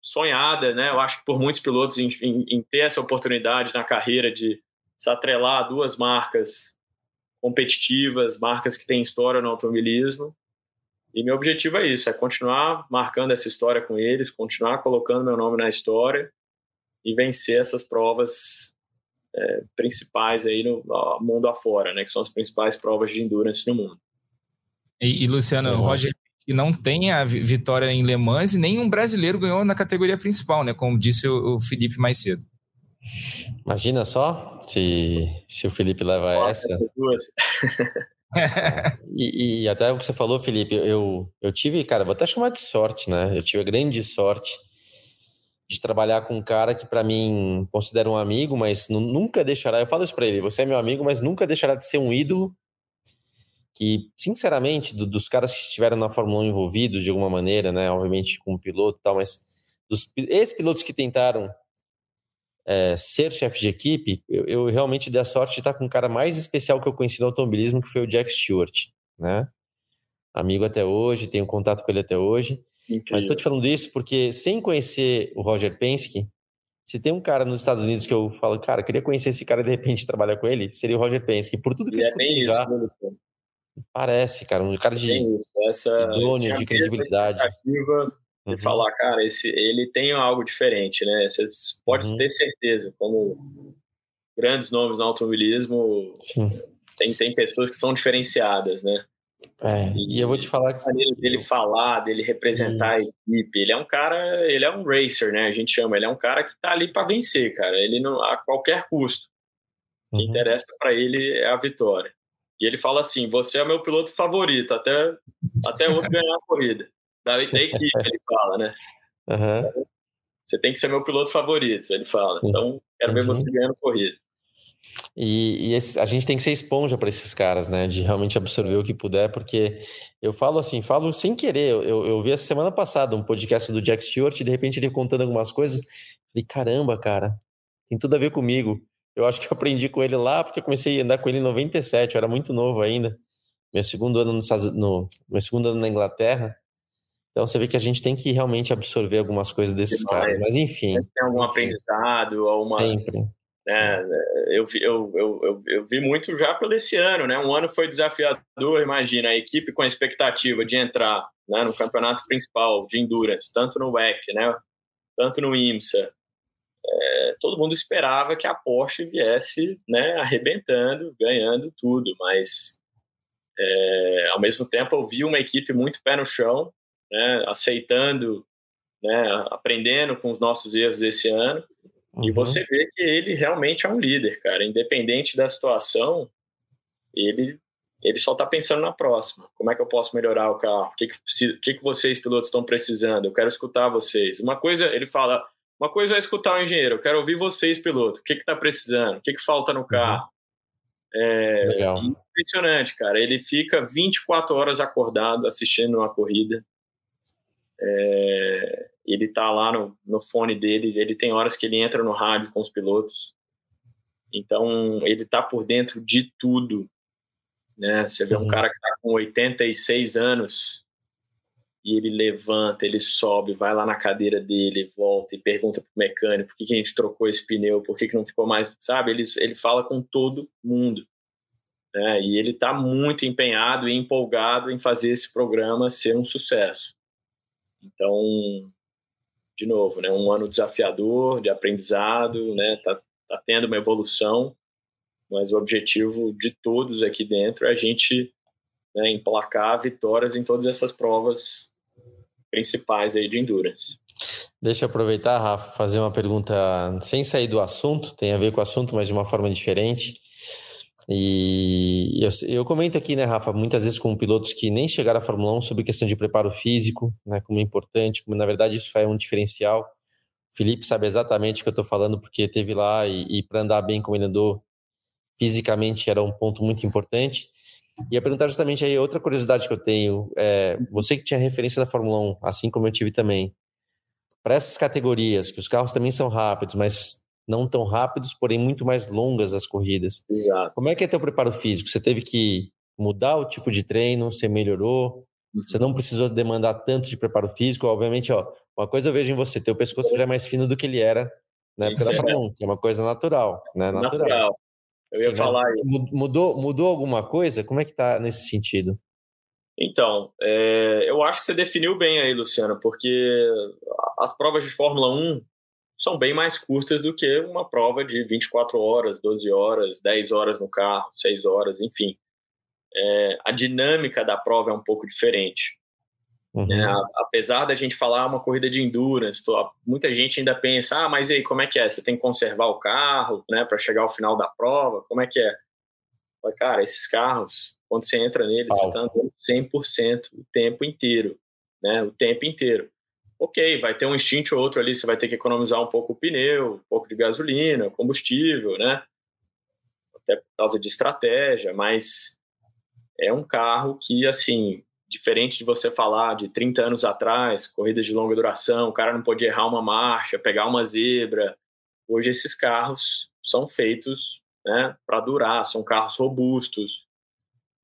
sonhada, né? Eu acho que por muitos pilotos em, em, em ter essa oportunidade na carreira de se atrelar a duas marcas competitivas, marcas que têm história no automobilismo. E meu objetivo é isso, é continuar marcando essa história com eles, continuar colocando meu nome na história e vencer essas provas é, principais aí no mundo afora, né? Que são as principais provas de endurance no mundo. E, e Luciano, uhum. Roger que não tem a vitória em Le Mans e nenhum brasileiro ganhou na categoria principal, né? Como disse o, o Felipe mais cedo. Imagina só se, se o Felipe leva Nossa, essa. e, e, até o que você falou, Felipe, eu, eu tive, cara, vou até chamar de sorte, né? Eu tive a grande sorte de trabalhar com um cara que para mim considero um amigo, mas nunca deixará, eu falo isso para ele, você é meu amigo, mas nunca deixará de ser um ídolo que, sinceramente, do, dos caras que estiveram na Fórmula 1 envolvidos de alguma maneira, né, obviamente com o piloto e tal, mas dos ex-pilotos que tentaram é, ser chefe de equipe, eu, eu, realmente dei a sorte de estar com o cara mais especial que eu conheci no automobilismo, que foi o Jack Stewart, né? Amigo até hoje, tenho contato com ele até hoje. Incrível. Mas estou te falando isso porque, sem conhecer o Roger Penske, se tem um cara nos Estados Unidos que eu falo, cara, queria conhecer esse cara e de repente trabalhar com ele, seria o Roger Penske. Por tudo que e eu é já, isso, né, Parece, cara, um cara de essa idôneo, de credibilidade. De uhum. falar, cara, esse, ele tem algo diferente, né? Você pode uhum. ter certeza, como grandes nomes no automobilismo, tem, tem pessoas que são diferenciadas, né? É, e, eu vou te falar que... maneira dele falar, dele representar Isso. a equipe, ele é um cara, ele é um racer, né? A gente chama, ele é um cara que tá ali para vencer, cara. Ele não a qualquer custo. O que uhum. interessa para ele é a vitória. E ele fala assim: você é meu piloto favorito, até, até outro ganhar a corrida. Da, da equipe, ele fala, né? Uhum. Você tem que ser meu piloto favorito, ele fala. Então, quero ver uhum. você ganhando corrida. E, e esse, a gente tem que ser esponja para esses caras, né? De realmente absorver o que puder, porque eu falo assim, falo sem querer. Eu, eu vi essa semana passada um podcast do Jack Stewart, e de repente ele contando algumas coisas. Falei, caramba, cara, tem tudo a ver comigo. Eu acho que eu aprendi com ele lá porque eu comecei a andar com ele em 97, eu era muito novo ainda. Meu segundo ano no, no meu segundo ano na Inglaterra. Então você vê que a gente tem que realmente absorver algumas coisas desses caras. Mas enfim. Tem algum enfim. aprendizado, alguma. Sempre. É, eu, vi, eu, eu, eu, vi muito já pelo esse ano, né? Um ano foi desafiador, imagina, a equipe com a expectativa de entrar né, no campeonato principal de Endurance, tanto no WEC, né? Tanto no IMSA, é, todo mundo esperava que a Porsche viesse né, arrebentando, ganhando tudo, mas é, ao mesmo tempo eu vi uma equipe muito pé no chão, né, aceitando, né, aprendendo com os nossos erros esse ano, uhum. e você vê que ele realmente é um líder, cara, independente da situação, ele ele só está pensando na próxima. Como é que eu posso melhorar o carro? O que, que, que, que vocês, pilotos, estão precisando? Eu quero escutar vocês. Uma coisa, ele fala, uma coisa é escutar o engenheiro, eu quero ouvir vocês, piloto. O que está precisando? O que, que falta no carro? É Legal. impressionante, cara. Ele fica 24 horas acordado assistindo uma corrida. É, ele tá lá no, no fone dele, ele tem horas que ele entra no rádio com os pilotos. Então, ele tá por dentro de tudo. Né? Você vê um cara que tá com 86 anos, e ele levanta, ele sobe, vai lá na cadeira dele, volta e pergunta pro mecânico por que, que a gente trocou esse pneu, por que, que não ficou mais, sabe? Ele, ele fala com todo mundo. Né? E ele está muito empenhado e empolgado em fazer esse programa ser um sucesso. Então, de novo, né, um ano desafiador, de aprendizado, né, tá, tá tendo uma evolução, mas o objetivo de todos aqui dentro é a gente né, emplacar vitórias em todas essas provas principais aí de endurance. Deixa eu aproveitar, Rafa, fazer uma pergunta sem sair do assunto, tem a ver com o assunto, mas de uma forma diferente. E eu, eu, comento aqui, né, Rafa, muitas vezes com pilotos que nem chegaram à Fórmula 1 sobre questão de preparo físico, né, como é importante, como na verdade isso é um diferencial. Felipe sabe exatamente o que eu estou falando, porque teve lá e, e para andar bem como ele andou, fisicamente era um ponto muito importante. E ia perguntar justamente aí outra curiosidade que eu tenho. É, você que tinha referência da Fórmula 1, assim como eu tive também, para essas categorias, que os carros também são rápidos, mas não tão rápidos, porém muito mais longas as corridas. Exato. Como é que é teu preparo físico? Você teve que mudar o tipo de treino? Você melhorou? Você não precisou demandar tanto de preparo físico? Obviamente, ó, uma coisa eu vejo em você, teu pescoço já é mais fino do que ele era na época da Fórmula 1, que é uma coisa natural, né? Natural. natural. Eu ia Sim, falar isso. Mudou, mudou alguma coisa? Como é que tá nesse sentido? Então, é, eu acho que você definiu bem aí, Luciano, porque as provas de Fórmula 1 são bem mais curtas do que uma prova de 24 horas, 12 horas, 10 horas no carro, 6 horas, enfim. É, a dinâmica da prova é um pouco diferente. Uhum. É, apesar da gente falar uma corrida de endurance, tô, muita gente ainda pensa, ah, mas aí, como é que é? Você tem que conservar o carro, né, para chegar ao final da prova? Como é que é? cara, esses carros, quando você entra neles, você está andando 100% o tempo inteiro, né, o tempo inteiro. Ok, vai ter um instinto ou outro ali, você vai ter que economizar um pouco o pneu, um pouco de gasolina, combustível, né, até por causa de estratégia, mas é um carro que, assim, diferente de você falar de 30 anos atrás, corridas de longa duração, o cara não podia errar uma marcha, pegar uma zebra. Hoje esses carros são feitos né, para durar, são carros robustos.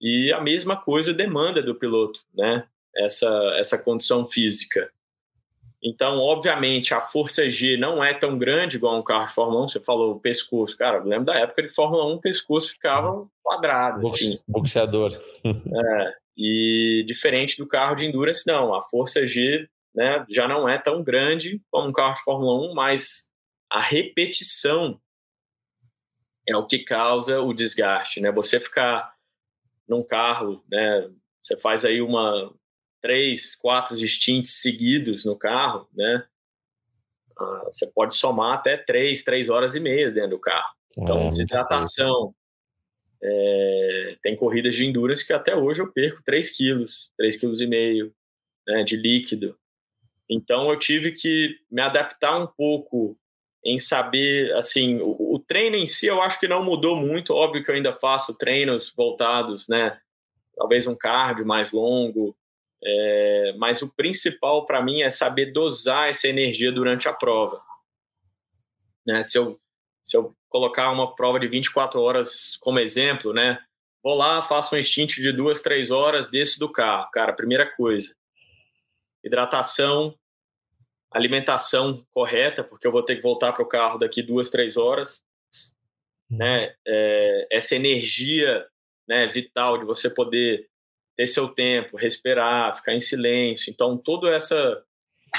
E a mesma coisa demanda do piloto, né? Essa, essa condição física. Então, obviamente, a força G não é tão grande igual um carro de Fórmula 1. Você falou o pescoço. Cara, eu lembro da época de Fórmula 1, o pescoço ficava quadrado. Assim. Boxeador. É, e diferente do carro de endurance, não. A força G né, já não é tão grande como um carro de Fórmula 1, mas a repetição é o que causa o desgaste. Né? Você ficar num carro, né, você faz aí uma três, quatro stints seguidos no carro, né? Ah, você pode somar até três, três horas e meia dentro do carro. Então, é, desidratação, é, tem corridas de endurance que até hoje eu perco 3 quilos, 3 quilos e meio né, de líquido. Então eu tive que me adaptar um pouco em saber, assim, o, o, treino em si eu acho que não mudou muito. Óbvio que eu ainda faço treinos voltados, né? Talvez um cardio mais longo, é, mas o principal para mim é saber dosar essa energia durante a prova. Né? Se eu se eu colocar uma prova de 24 horas como exemplo, né? Vou lá, faço um instinto de duas, três horas, desço do carro. Cara, primeira coisa, hidratação, alimentação correta, porque eu vou ter que voltar para o carro daqui duas, três horas. Né? É, essa energia né, vital de você poder ter seu tempo, respirar, ficar em silêncio. Então, todo essa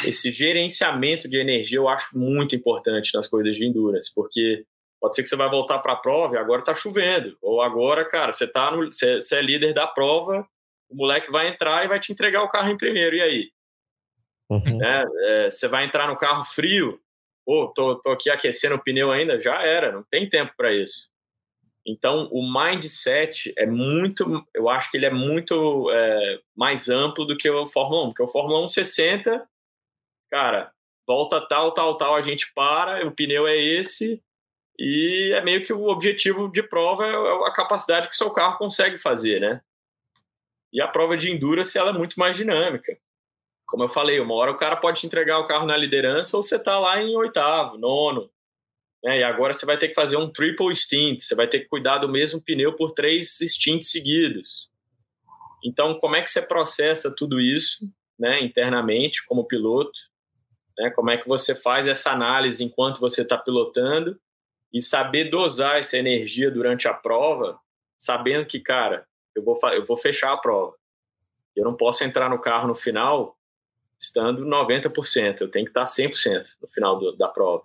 esse gerenciamento de energia eu acho muito importante nas corridas de endurance, porque pode ser que você vai voltar para a prova e agora está chovendo, ou agora, cara, você tá no, você, você, é líder da prova, o moleque vai entrar e vai te entregar o carro em primeiro, e aí? Uhum. É, é, você vai entrar no carro frio, pô, tô, tô aqui aquecendo o pneu ainda, já era, não tem tempo para isso. Então, o mindset é muito, eu acho que ele é muito é, mais amplo do que o Fórmula 1, porque o Fórmula 1 você senta, cara, volta tal, tal, tal, a gente para, o pneu é esse, e é meio que o objetivo de prova é a capacidade que o seu carro consegue fazer, né? E a prova de endurance ela é muito mais dinâmica. Como eu falei, uma hora o cara pode te entregar o carro na liderança ou você tá lá em oitavo, nono. Né? E agora você vai ter que fazer um triple stint, você vai ter que cuidar do mesmo pneu por três stints seguidos. Então, como é que você processa tudo isso né, internamente como piloto? Né? Como é que você faz essa análise enquanto você está pilotando e saber dosar essa energia durante a prova, sabendo que, cara, eu vou, eu vou fechar a prova. Eu não posso entrar no carro no final estando 90%, eu tenho que estar 100% no final do, da prova,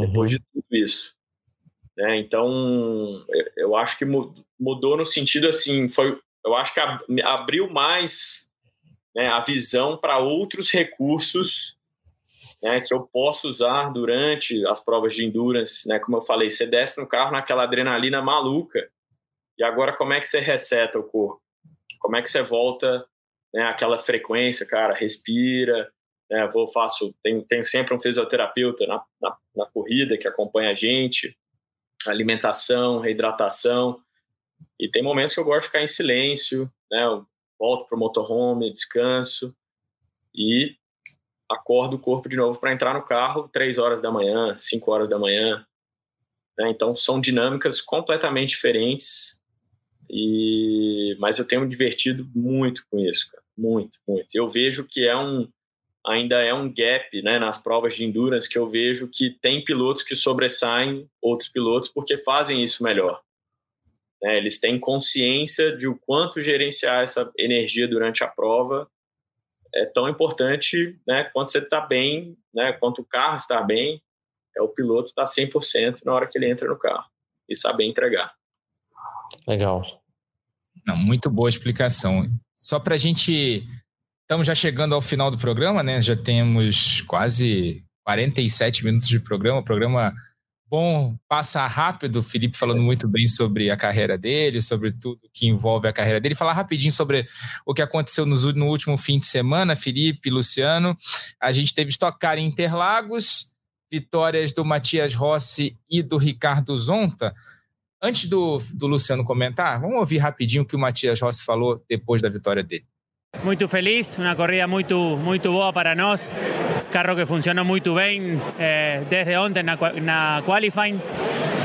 uhum. depois de tudo isso. Né? Então, eu acho que mudou no sentido assim, foi, eu acho que abriu mais né, a visão para outros recursos né, que eu posso usar durante as provas de endurance, né? Como eu falei, você desce no carro naquela adrenalina maluca e agora como é que você reseta o corpo? Como é que você volta né, aquela frequência, cara? Respira, né? Vou, faço, tenho, sempre um fisioterapeuta na, na, na corrida que acompanha a gente, alimentação, reidratação. E tem momentos que eu gosto de ficar em silêncio, né? Eu volto para o motorhome, descanso e acordo o corpo de novo para entrar no carro três horas da manhã, cinco horas da manhã. Né? Então são dinâmicas completamente diferentes. E mas eu tenho me divertido muito com isso, cara. muito, muito. Eu vejo que é um ainda é um gap né, nas provas de endurance que eu vejo que tem pilotos que sobressaem outros pilotos porque fazem isso melhor. Né, eles têm consciência de o quanto gerenciar essa energia durante a prova é tão importante né, quanto você está bem, né, quanto o carro está bem, é o piloto estar tá 100% na hora que ele entra no carro e saber entregar. Legal. Não, muito boa explicação. Só para a gente Estamos já chegando ao final do programa, né? Já temos quase 47 minutos de programa. Programa bom, passa rápido. O Felipe falando muito bem sobre a carreira dele, sobre tudo que envolve a carreira dele. Falar rapidinho sobre o que aconteceu no, último fim de semana, Felipe, Luciano. A gente teve Stock Car em Interlagos, vitórias do Matias Rossi e do Ricardo Zonta. Antes do, do Luciano comentar, vamos ouvir rapidinho o que o Matias Rossi falou depois da vitória dele. Muito feliz, una corrida muy, muy boa para nós. Carro que funcionó muy bien eh, desde ontem na, na qualifying.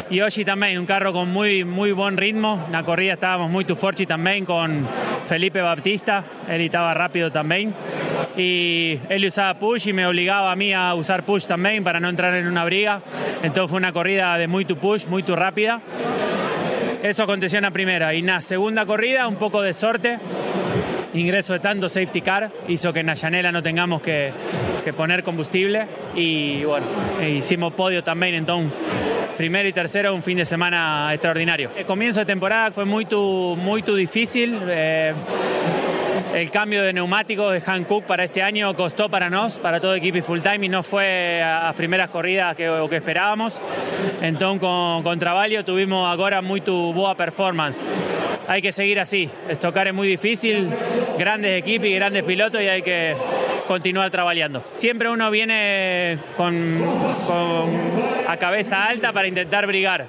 Y hoy también un carro con muy, muy buen ritmo. Na corrida estábamos muy fuertes también con Felipe Baptista. Él estaba rápido también. Y él usaba push y me obligaba a mí a usar push también para no entrar en una briga. Entonces fue una corrida de muy push, muy rápida. Eso aconteció en la primera. Y en la segunda corrida, un poco de suerte ingreso de tanto safety car hizo que en no tengamos que, poner combustible y bueno, hicimos podio también entonces primero y tercero un fin de semana extraordinario. El comienzo de temporada fue muy, muy difícil. Eh, el cambio de neumáticos de Hankook para este año costó para nos, para todo equipo y full time y no fue a las primeras corridas que, que esperábamos. Entonces con, con tuvimos ahora muy tu boa performance. Hay que seguir así. Estocar es muy difícil, grandes equipos y grandes pilotos y hay que continuar trabajando. Siempre uno viene con, con a cabeza alta para intentar brigar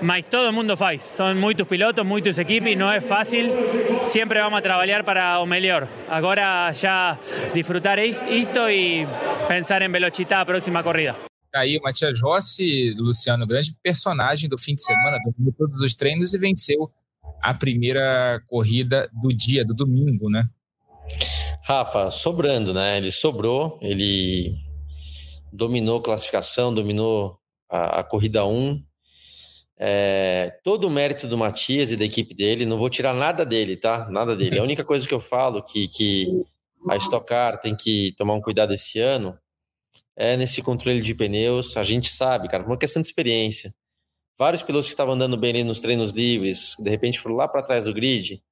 mas todo el mundo faz. Son muchos pilotos, muchos equipos y no es fácil. Siempre vamos a trabajar para o mejor. Ahora ya disfrutar esto y pensar en velocidad a próxima corrida. Aí o Matias Rossi, Luciano Grande, personagem do fim de semana, dormiu todos os treinos e venceu a primeira corrida do dia, do domingo, né? Rafa, sobrando, né? Ele sobrou, ele dominou classificação, dominou a, a corrida 1, é, todo o mérito do Matias e da equipe dele, não vou tirar nada dele, tá? Nada dele. A única coisa que eu falo que, que a Stock Car tem que tomar um cuidado esse ano é nesse controle de pneus. A gente sabe, cara, uma questão de experiência. Vários pilotos que estavam andando bem ali nos treinos livres, de repente foram lá para trás do grid,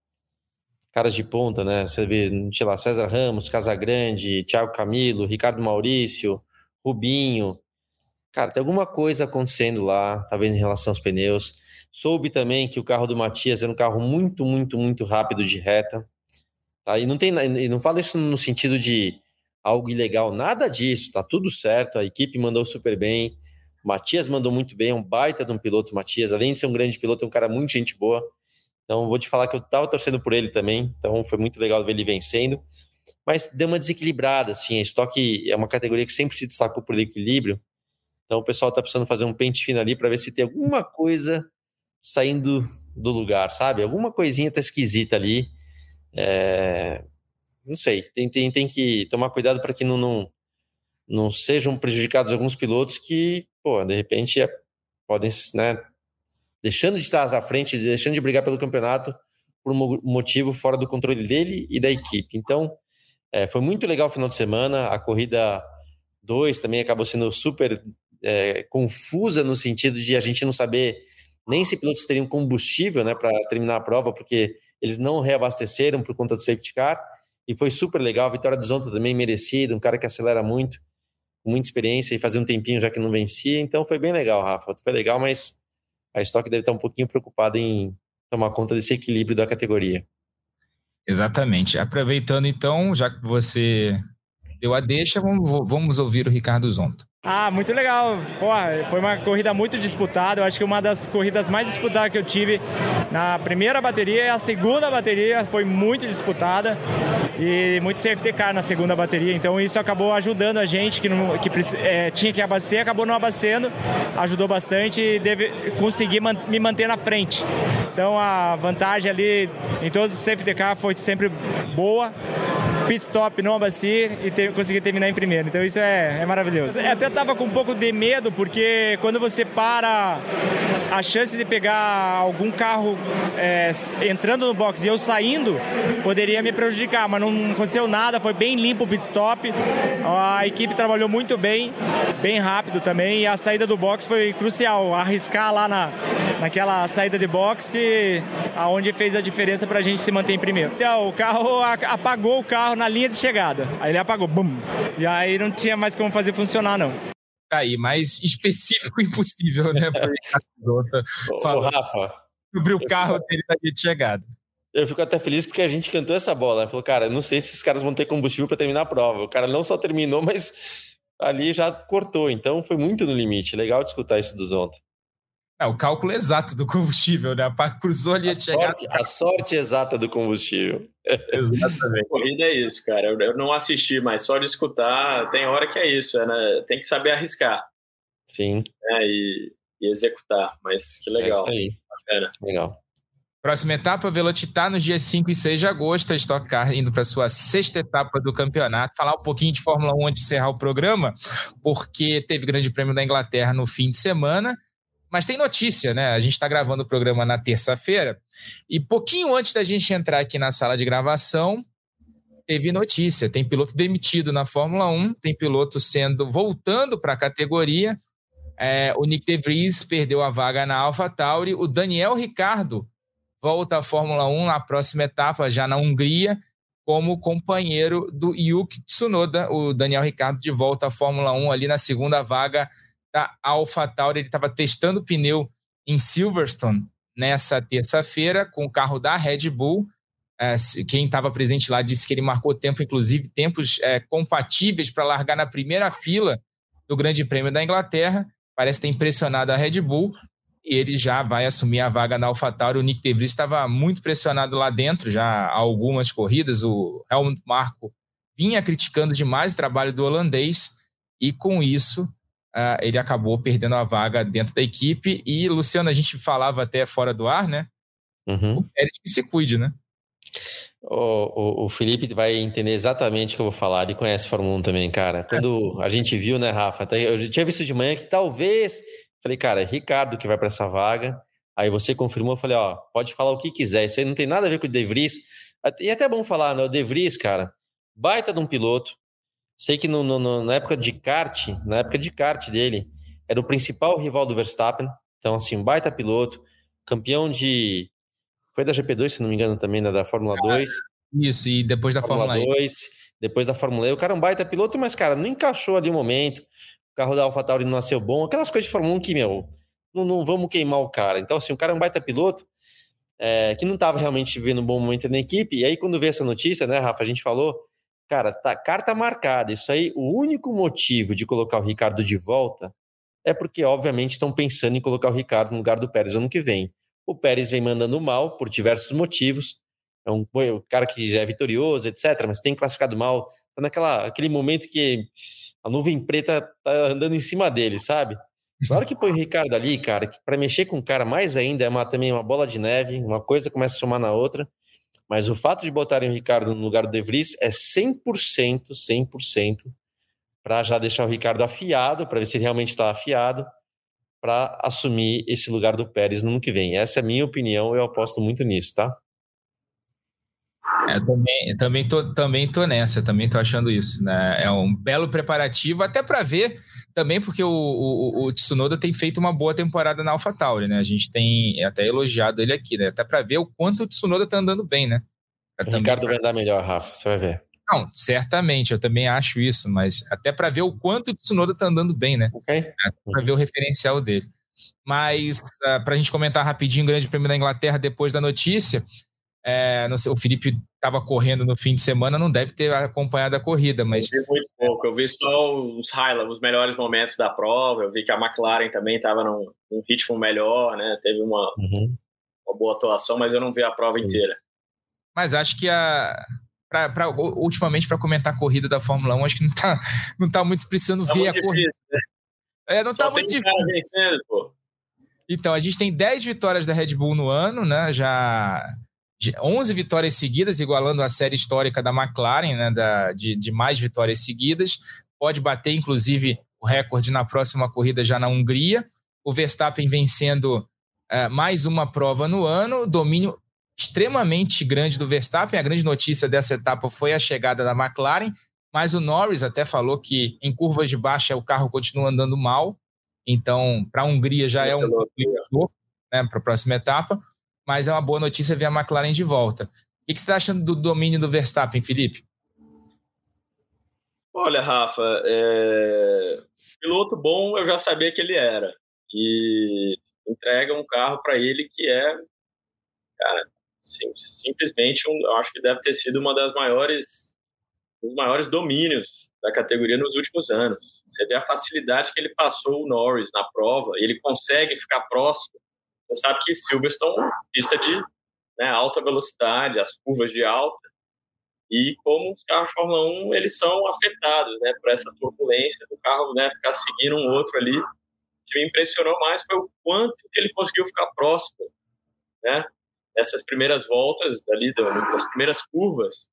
caras de ponta, né? Você vê, sei lá, César Ramos, Casagrande, Thiago Camilo, Ricardo Maurício, Rubinho, Cara, tem alguma coisa acontecendo lá, talvez em relação aos pneus. Soube também que o carro do Matias era um carro muito, muito, muito rápido de reta. Tá? E não tem, e não falo isso no sentido de algo ilegal, nada disso, tá tudo certo. A equipe mandou super bem. O Matias mandou muito bem, é um baita de um piloto, Matias. Além de ser um grande piloto, é um cara muito gente boa. Então, vou te falar que eu tava torcendo por ele também. Então, foi muito legal ver ele vencendo. Mas deu uma desequilibrada, assim. A estoque é uma categoria que sempre se destacou por equilíbrio. Então o pessoal está precisando fazer um pente fino ali para ver se tem alguma coisa saindo do lugar, sabe? Alguma coisinha tá esquisita ali. É... Não sei, tem, tem, tem que tomar cuidado para que não, não, não sejam prejudicados alguns pilotos que, pô, de repente é, podem, né, deixando de estar à frente, deixando de brigar pelo campeonato por um motivo fora do controle dele e da equipe. Então, é, foi muito legal o final de semana, a corrida 2 também acabou sendo super é, confusa no sentido de a gente não saber nem se pilotos teriam combustível né, para terminar a prova, porque eles não reabasteceram por conta do safety car. E foi super legal. A vitória do Zonta também merecida, um cara que acelera muito, com muita experiência e fazia um tempinho já que não vencia. Então foi bem legal, Rafa. Foi legal, mas a Stock deve estar um pouquinho preocupada em tomar conta desse equilíbrio da categoria. Exatamente. Aproveitando então, já que você deu a deixa, vamos, vamos ouvir o Ricardo Zonta. Ah, muito legal. Foi uma corrida muito disputada. Eu acho que uma das corridas mais disputadas que eu tive na primeira bateria e a segunda bateria foi muito disputada e muito safety car na segunda bateria. Então isso acabou ajudando a gente que, não, que é, tinha que abastecer, acabou não abastecendo, ajudou bastante e deve conseguir man, me manter na frente. Então a vantagem ali em todos os safety car foi sempre boa pit stop, não abasteci e ter, consegui terminar em primeiro. Então isso é, é maravilhoso. Eu até estava com um pouco de medo, porque quando você para, a chance de pegar algum carro é, entrando no box e eu saindo poderia me prejudicar, mas não aconteceu nada, foi bem limpo o pit stop. A equipe trabalhou muito bem, bem rápido também, e a saída do box foi crucial, arriscar lá na, naquela saída de box que aonde fez a diferença para a gente se manter em primeiro. Então, o carro apagou o carro na linha de chegada. Aí ele apagou, bum. E aí não tinha mais como fazer funcionar, não. Aí, mais específico impossível, né? Ô, Rafa. Sobre o carro fico... dele linha de chegada. Eu fico até feliz porque a gente cantou essa bola. Falou, cara, não sei se esses caras vão ter combustível para terminar a prova. O cara não só terminou, mas ali já cortou. Então foi muito no limite. Legal de escutar isso dos ontem. É, o cálculo exato do combustível, né? Cruzou ali a. Sorte, a sorte exata do combustível. Exatamente. Corrida é isso, cara. Eu, eu, não assisti, mas só de escutar, tem hora que é isso, é, né? tem que saber arriscar. Sim. Né? E, e, executar. Mas que legal. É isso aí. Legal. Próxima etapa, Velocitar, nos dias 5 e 6 de agosto, a Stock Car indo para sua sexta etapa do campeonato. Falar um pouquinho de Fórmula 1 antes de encerrar o programa, porque teve Grande Prêmio da Inglaterra no fim de semana mas tem notícia, né? A gente está gravando o programa na terça-feira e pouquinho antes da gente entrar aqui na sala de gravação, teve notícia. Tem piloto demitido na Fórmula 1, tem piloto sendo voltando para a categoria. É, o Nick De Vries perdeu a vaga na AlphaTauri. O Daniel Ricardo volta à Fórmula 1 na próxima etapa, já na Hungria, como companheiro do Yuki Tsunoda. O Daniel Ricardo de volta à Fórmula 1 ali na segunda vaga da AlphaTauri. Ele estava testando pneu em Silverstone nessa terça-feira com o carro da Red Bull. É, quem estava presente lá disse que ele marcou tempo, inclusive tempos é, compatíveis para largar na primeira fila do Grande Prêmio da Inglaterra. Parece ter impressionado a Red Bull e ele já vai assumir a vaga na AlphaTauri. O Nick De Vries estava muito pressionado lá dentro já há algumas corridas. O Helmut Marko vinha criticando demais o trabalho do holandês e com isso uh, ele acabou perdendo a vaga dentro da equipe. E, Luciano, a gente falava até fora do ar, né? Uhum. O Pérez que se cuide, né? O, o, o, Felipe vai entender exatamente o que eu vou falar. Ele conhece Fórmula 1 também, cara. Quando a gente viu, né, Rafa? Eu tinha visto de manhã que talvez. Falei, cara, é Ricardo que vai para essa vaga. Aí você confirmou, eu falei, ó, pode falar o que quiser. Isso aí não tem nada a ver com o De Vries. E é até bom falar, né? O De Vries, cara, baita de um piloto. Sei que no, no, na época de kart, na época de kart dele, era o principal rival do Verstappen. Então, assim, um baita piloto, campeão de. Foi da GP2, se não me engano, também, né, da Fórmula 2. Isso, e depois da Fórmula, Fórmula 2. Depois da Fórmula E. O cara é um baita piloto, mas, cara, não encaixou ali o momento. O carro da AlphaTauri não nasceu bom. Aquelas coisas de Fórmula 1 que, meu, não, não vamos queimar o cara. Então, assim, o cara é um baita piloto. É, que não estava realmente vivendo um bom momento na equipe. E aí, quando vê essa notícia, né, Rafa, a gente falou, Cara, tá carta marcada. Isso aí, o único motivo de colocar o Ricardo de volta é porque, obviamente, estão pensando em colocar o Ricardo no lugar do Pérez ano que vem. O Pérez vem mandando mal por diversos motivos. É um, um cara que já é vitorioso, etc., mas tem classificado mal. Tá naquela aquele momento que a nuvem preta tá andando em cima dele, sabe? Hora que põe o Ricardo ali, cara, para mexer com o cara mais ainda é uma, também uma bola de neve, uma coisa começa a somar na outra. Mas o fato de botarem o Ricardo no lugar do De Vries é 100%, 100% para já deixar o Ricardo afiado, para ver se ele realmente está afiado, para assumir esse lugar do Pérez no ano que vem. Essa é a minha opinião, eu aposto muito nisso, tá? É, também, também, tô, também tô nessa, também tô achando isso, né? É um belo preparativo, até para ver também porque o, o, o, Tsunoda tem feito uma boa temporada na AlphaTauri, né? A gente tem até elogiado ele aqui, né? Até para ver o quanto o Tsunoda tá andando bem, né? o Ricardo vai andar melhor, Rafa, você vai ver. Não, certamente, eu também acho isso, mas até para ver o quanto o Tsunoda tá andando bem, né? Ok. Para ver o referencial dele. Mas, uh, ah, para a gente comentar rapidinho o Grande Prêmio da Inglaterra depois da notícia, É, sei, o Felipe estava correndo no fim de semana, não deve ter acompanhado a corrida, mas. Eu vi muito pouco, eu vi só os highlights, os melhores momentos da prova. Eu vi que a McLaren também estava num, num, ritmo melhor, né? Teve uma, uhum. uma boa atuação, mas eu não vi a prova Sim. inteira. Mas acho que a. Pra, pra, ultimamente, para comentar a corrida da Fórmula 1, acho que não está não tá muito precisando tá ver a corrida. Né? É, não Só tá muito difícil. Vencendo, pô. Então, a gente tem 10 vitórias da Red Bull no ano, né? Já 11 vitórias seguidas, igualando a série histórica da McLaren, né? Da, de, de mais vitórias seguidas. Pode bater, inclusive, o recorde na próxima corrida já na Hungria. O Verstappen vencendo é, mais uma prova no ano, domínio extremamente grande do Verstappen. A grande notícia dessa etapa foi a chegada da McLaren, mas o Norris até falou que em curvas de baixa o carro continua andando mal. Então, para a Hungria já é um né, para a próxima etapa, mas é uma boa notícia ver a McLaren de volta. O que, você está achando do domínio do Verstappen, Felipe? Olha, Rafa, é... piloto bom eu já sabia que ele era. E entrega um carro para ele que é, cara, sim, simplesmente, um, eu acho que deve ter sido uma das maiores os maiores domínios da categoria nos últimos anos. Você vê a facilidade que ele passou o Norris na prova, ele consegue ficar próximo. Você sabe que Silverstone, pista de né, alta velocidade, as curvas de alta, e como os carros de Fórmula 1 eles são afetados né, por essa turbulência do carro né, ficar seguindo um outro ali. O que me impressionou mais foi o quanto ele conseguiu ficar próximo né, nessas primeiras voltas ali, das primeiras curvas,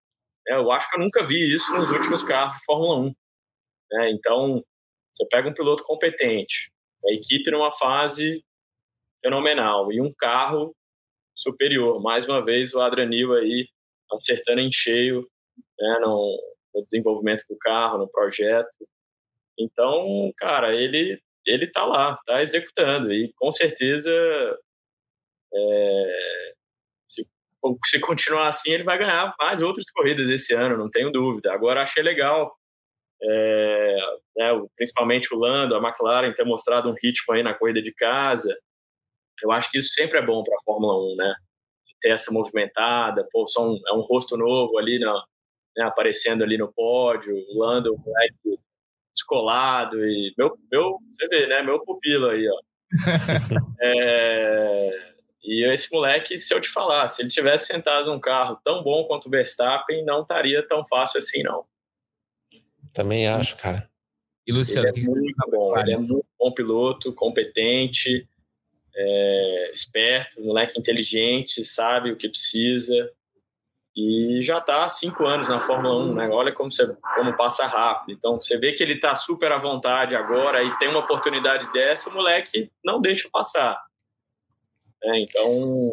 é, eu acho que eu nunca vi isso nos últimos carros de Fórmula 1. É, então, você pega um piloto competente, a equipe numa fase fenomenal e um carro superior. Mais uma vez, o Adranil aí acertando em cheio né, no, no, desenvolvimento do carro, no projeto. Então, cara, ele ele tá lá, tá executando e com certeza é, se continuar assim, ele vai ganhar mais outras corridas esse ano, não tenho dúvida. Agora, achei legal, é, né, principalmente o Lando, a McLaren, ter mostrado um ritmo aí na corrida de casa. Eu acho que isso sempre é bom para a Fórmula 1, né? Ter essa movimentada, pô, são, é um rosto novo ali, na, né, aparecendo ali no pódio, o Lando, o moleque descolado, e meu, meu, você vê, né? Meu pupilo aí, ó. é, e esse moleque, se eu te falar, se ele tivesse sentado num carro tão bom quanto o Verstappen, não estaria tão fácil assim, não. Também acho, cara. E Luciano, ele é muito bom, ele é muito bom piloto, competente, é, esperto, moleque inteligente, sabe o que precisa. E já está há cinco anos na Fórmula 1, né? Olha como, você, como passa rápido. Então, você vê que ele está super à vontade agora e tem uma oportunidade dessa, o moleque não deixa passar. É, então.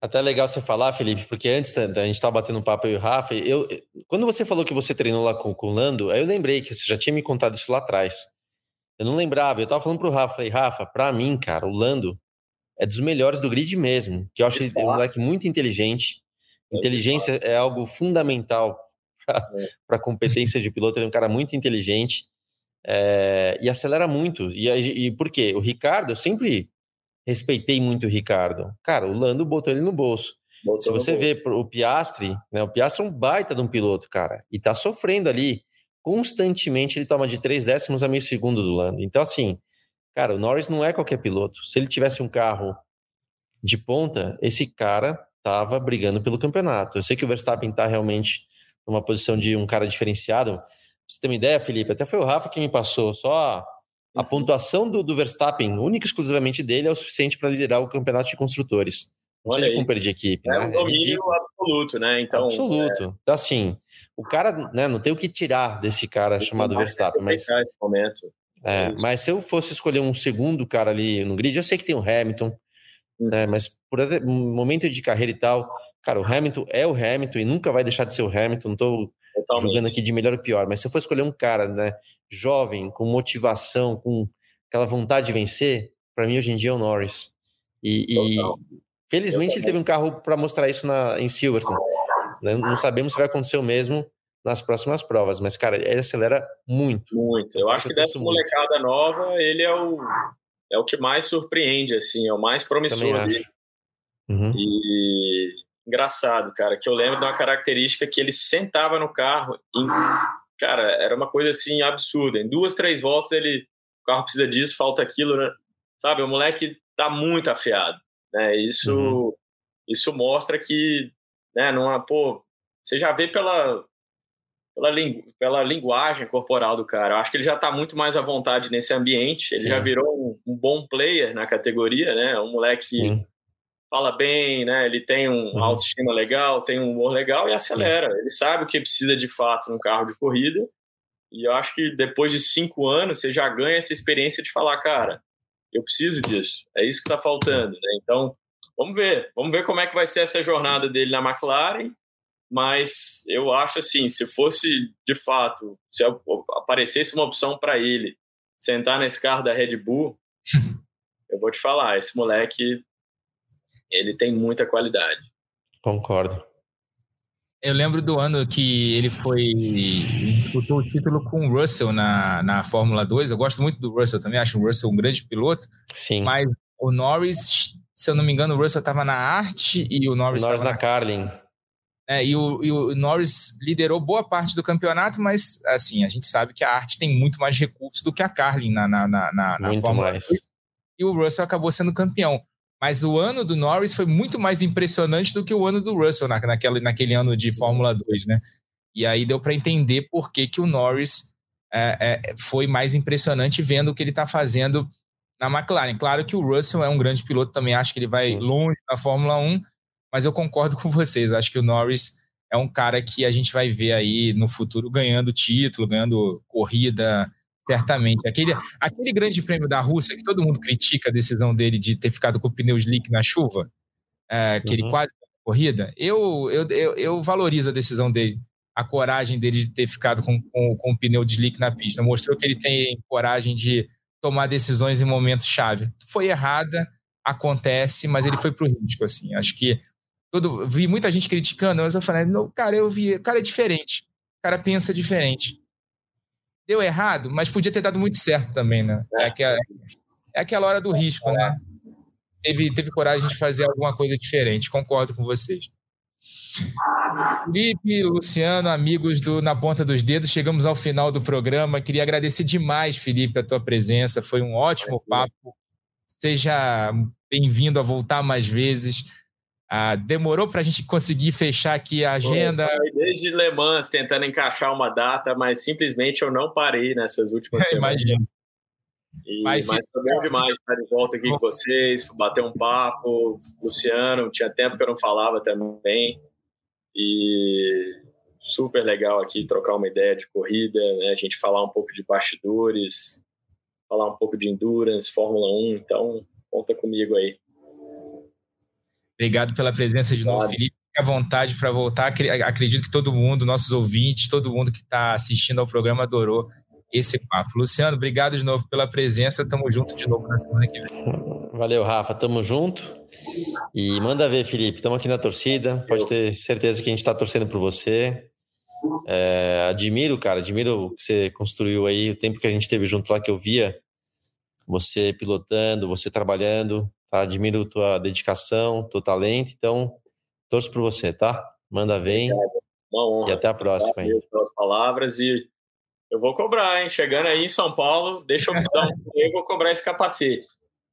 Até legal você falar, Felipe, porque antes a gente estava batendo um papo aí, o Rafa. Eu, quando você falou que você treinou lá com, com o Lando, aí eu lembrei que você já tinha me contado isso lá atrás. Eu não lembrava, eu estava falando pro Rafa, falei, Rafa, para mim, cara, o Lando é dos melhores do grid mesmo, que eu acho ele um moleque muito inteligente. É Inteligência é algo fundamental para a competência de piloto. Ele é um cara muito inteligente é, e acelera muito. E, e por quê? O Ricardo, eu sempre respeitei muito o Ricardo. Cara, o Lando botou ele no bolso. Botou Se você vê o Piastri, né? O Piastri é um baita de um piloto, cara, e tá sofrendo ali. Constantemente ele toma de três décimos a meio segundo do Lando. Então, assim, cara, o Norris não é qualquer piloto. Se ele tivesse um carro de ponta, esse cara tava brigando pelo campeonato. Eu sei que o Verstappen tá realmente numa posição de um cara diferenciado. Pra você tem uma ideia, Felipe? Até foi o Rafa que me passou. Só a pontuação do, do Verstappen, única e exclusivamente dele, é o suficiente para liderar o campeonato de construtores. Não Olha seja de equipe. É né? um domínio é absoluto, né? Então, absoluto. É... Então, assim, o cara, né, não tem o que tirar desse cara chamado Verstappen. Mas, esse momento. É, é mas se eu fosse escolher um segundo cara ali no grid, eu sei que tem o Hamilton, hum. né, mas por momento de carreira e tal, cara, o Hamilton é o Hamilton e nunca vai deixar de ser o Hamilton. Não tô Totalmente. jogando aqui de melhor ou pior, mas se eu for escolher um cara, né, jovem, com motivação, com aquela vontade de vencer, para mim hoje em dia é o Norris. E, e felizmente ele teve um carro para mostrar isso na, em Silverstone. Né? Não sabemos se vai acontecer o mesmo nas próximas provas, mas cara, ele acelera muito. Muito. Eu acho que dessa molecada nova, ele é o é o que mais surpreende assim, é o mais promissor ali. Uhum. E engraçado, cara, que eu lembro de uma característica que ele sentava no carro e, cara, era uma coisa assim absurda. Em duas, três voltas ele, o carro precisa disso, falta aquilo, né? sabe? O moleque tá muito afiado, né? Isso, uhum. isso mostra que, né? Não pô, você já vê pela pela, lingu, pela linguagem corporal do cara. Eu acho que ele já está muito mais à vontade nesse ambiente. Ele Sim. já virou um, um, bom player na categoria, né? Um moleque que fala bem, né? Ele tem um uhum. autoestima legal, tem um humor legal e acelera. Ele sabe o que precisa de fato num carro de corrida. E eu acho que depois de cinco anos você já ganha essa experiência de falar, cara, eu preciso disso. É isso que está faltando, né? Então, vamos ver, vamos ver como é que vai ser essa jornada dele na McLaren. Mas eu acho assim, se fosse de fato, se aparecesse uma opção para ele sentar nesse carro da Red Bull, eu vou te falar, esse moleque ele tem muita qualidade. Concordo. Eu lembro do ano que ele foi disputou o título com o Russell na, na Fórmula 2. Eu gosto muito do Russell também, acho o Russell um grande piloto. Sim. Mas o Norris, se eu não me engano, o Russell estava na arte e o Norris estava na, na Carlin. É, e, o, e o Norris liderou boa parte do campeonato, mas assim, a gente sabe que a arte tem muito mais recursos do que a Carlin na, na, na, na, na Fórmula mais. 2. E o Russell acabou sendo campeão. Mas o ano do Norris foi muito mais impressionante do que o ano do Russell na, naquele, naquele ano de Fórmula 2, né? E aí deu para entender por que, que o Norris é, é, foi mais impressionante vendo o que ele está fazendo na McLaren. Claro que o Russell é um grande piloto, também acho que ele vai Sim. longe na Fórmula 1, mas eu concordo com vocês. Acho que o Norris é um cara que a gente vai ver aí no futuro ganhando título, ganhando corrida, Certamente. Aquele, aquele grande prêmio da Rússia, que todo mundo critica a decisão dele de ter ficado com o pneu slick na chuva, é, que uhum. ele quase corrida, eu, eu, eu, eu, valorizo a decisão dele, a coragem dele de ter ficado com, com, com o pneu de slick na pista. Mostrou que ele tem coragem de tomar decisões em momentos chave. Foi errada, acontece, mas ele foi pro risco, assim. Acho que todo, vi muita gente criticando, mas eu falei, não, cara, eu vi, o cara é diferente. O cara pensa diferente deu errado, mas podia ter dado muito certo também, né? É aquela, é aquela hora do risco, né? Teve, teve coragem de fazer alguma coisa diferente, concordo com vocês. Felipe, Luciano, amigos do Na Ponta dos Dedos, chegamos ao final do programa. Queria agradecer demais, Felipe, a tua presença. Foi um ótimo papo. Seja bem-vindo a voltar mais vezes. Ah, demorou para a gente conseguir fechar aqui a agenda. desde Le Mans tentando encaixar uma data, mas simplesmente eu não parei nessas últimas semanas. Imagino. E, mas, mas foi bom demais estar de volta aqui com vocês, bater um papo. Luciano, tinha tempo que eu não falava também. E super legal aqui trocar uma ideia de corrida, né? a gente falar um pouco de bastidores, falar um pouco de endurance, Fórmula 1. Então, conta comigo aí. Obrigado pela presença de novo, Felipe. Fique à vontade para voltar. Acredito que todo mundo, nossos ouvintes, todo mundo que está assistindo ao programa adorou esse papo. Luciano, obrigado de novo pela presença. Tamo junto de novo na semana que vem. Valeu, Rafa. Tamo junto. E manda ver, Felipe. Estamos aqui na torcida. Pode ter certeza que a gente está torcendo por você. É, admiro, cara, admiro o que você construiu aí, o tempo que a gente teve junto lá que eu via você pilotando, você trabalhando. Tá? Admiro tua dedicação, teu talento, então torço por você, tá? Manda bem. Uma honra. E até a próxima. Aí. Pelas palavras e eu vou cobrar, hein? Chegando aí em São Paulo, deixa eu dar um eu vou cobrar esse capacete.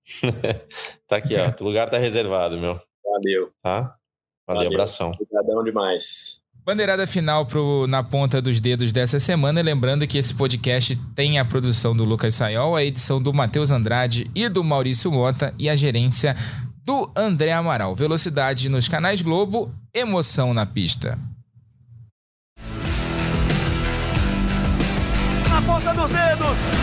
tá aqui, ó. O lugar tá reservado, meu. Valeu. Tá? Valeu, Valeu. abração. Obrigadão demais. Bandeirada final pro Na Ponta dos Dedos dessa semana. Lembrando que esse podcast tem a produção do Lucas Sayol, a edição do Matheus Andrade e do Maurício Mota e a gerência do André Amaral. Velocidade nos canais Globo, emoção na pista. Na ponta dos dedos!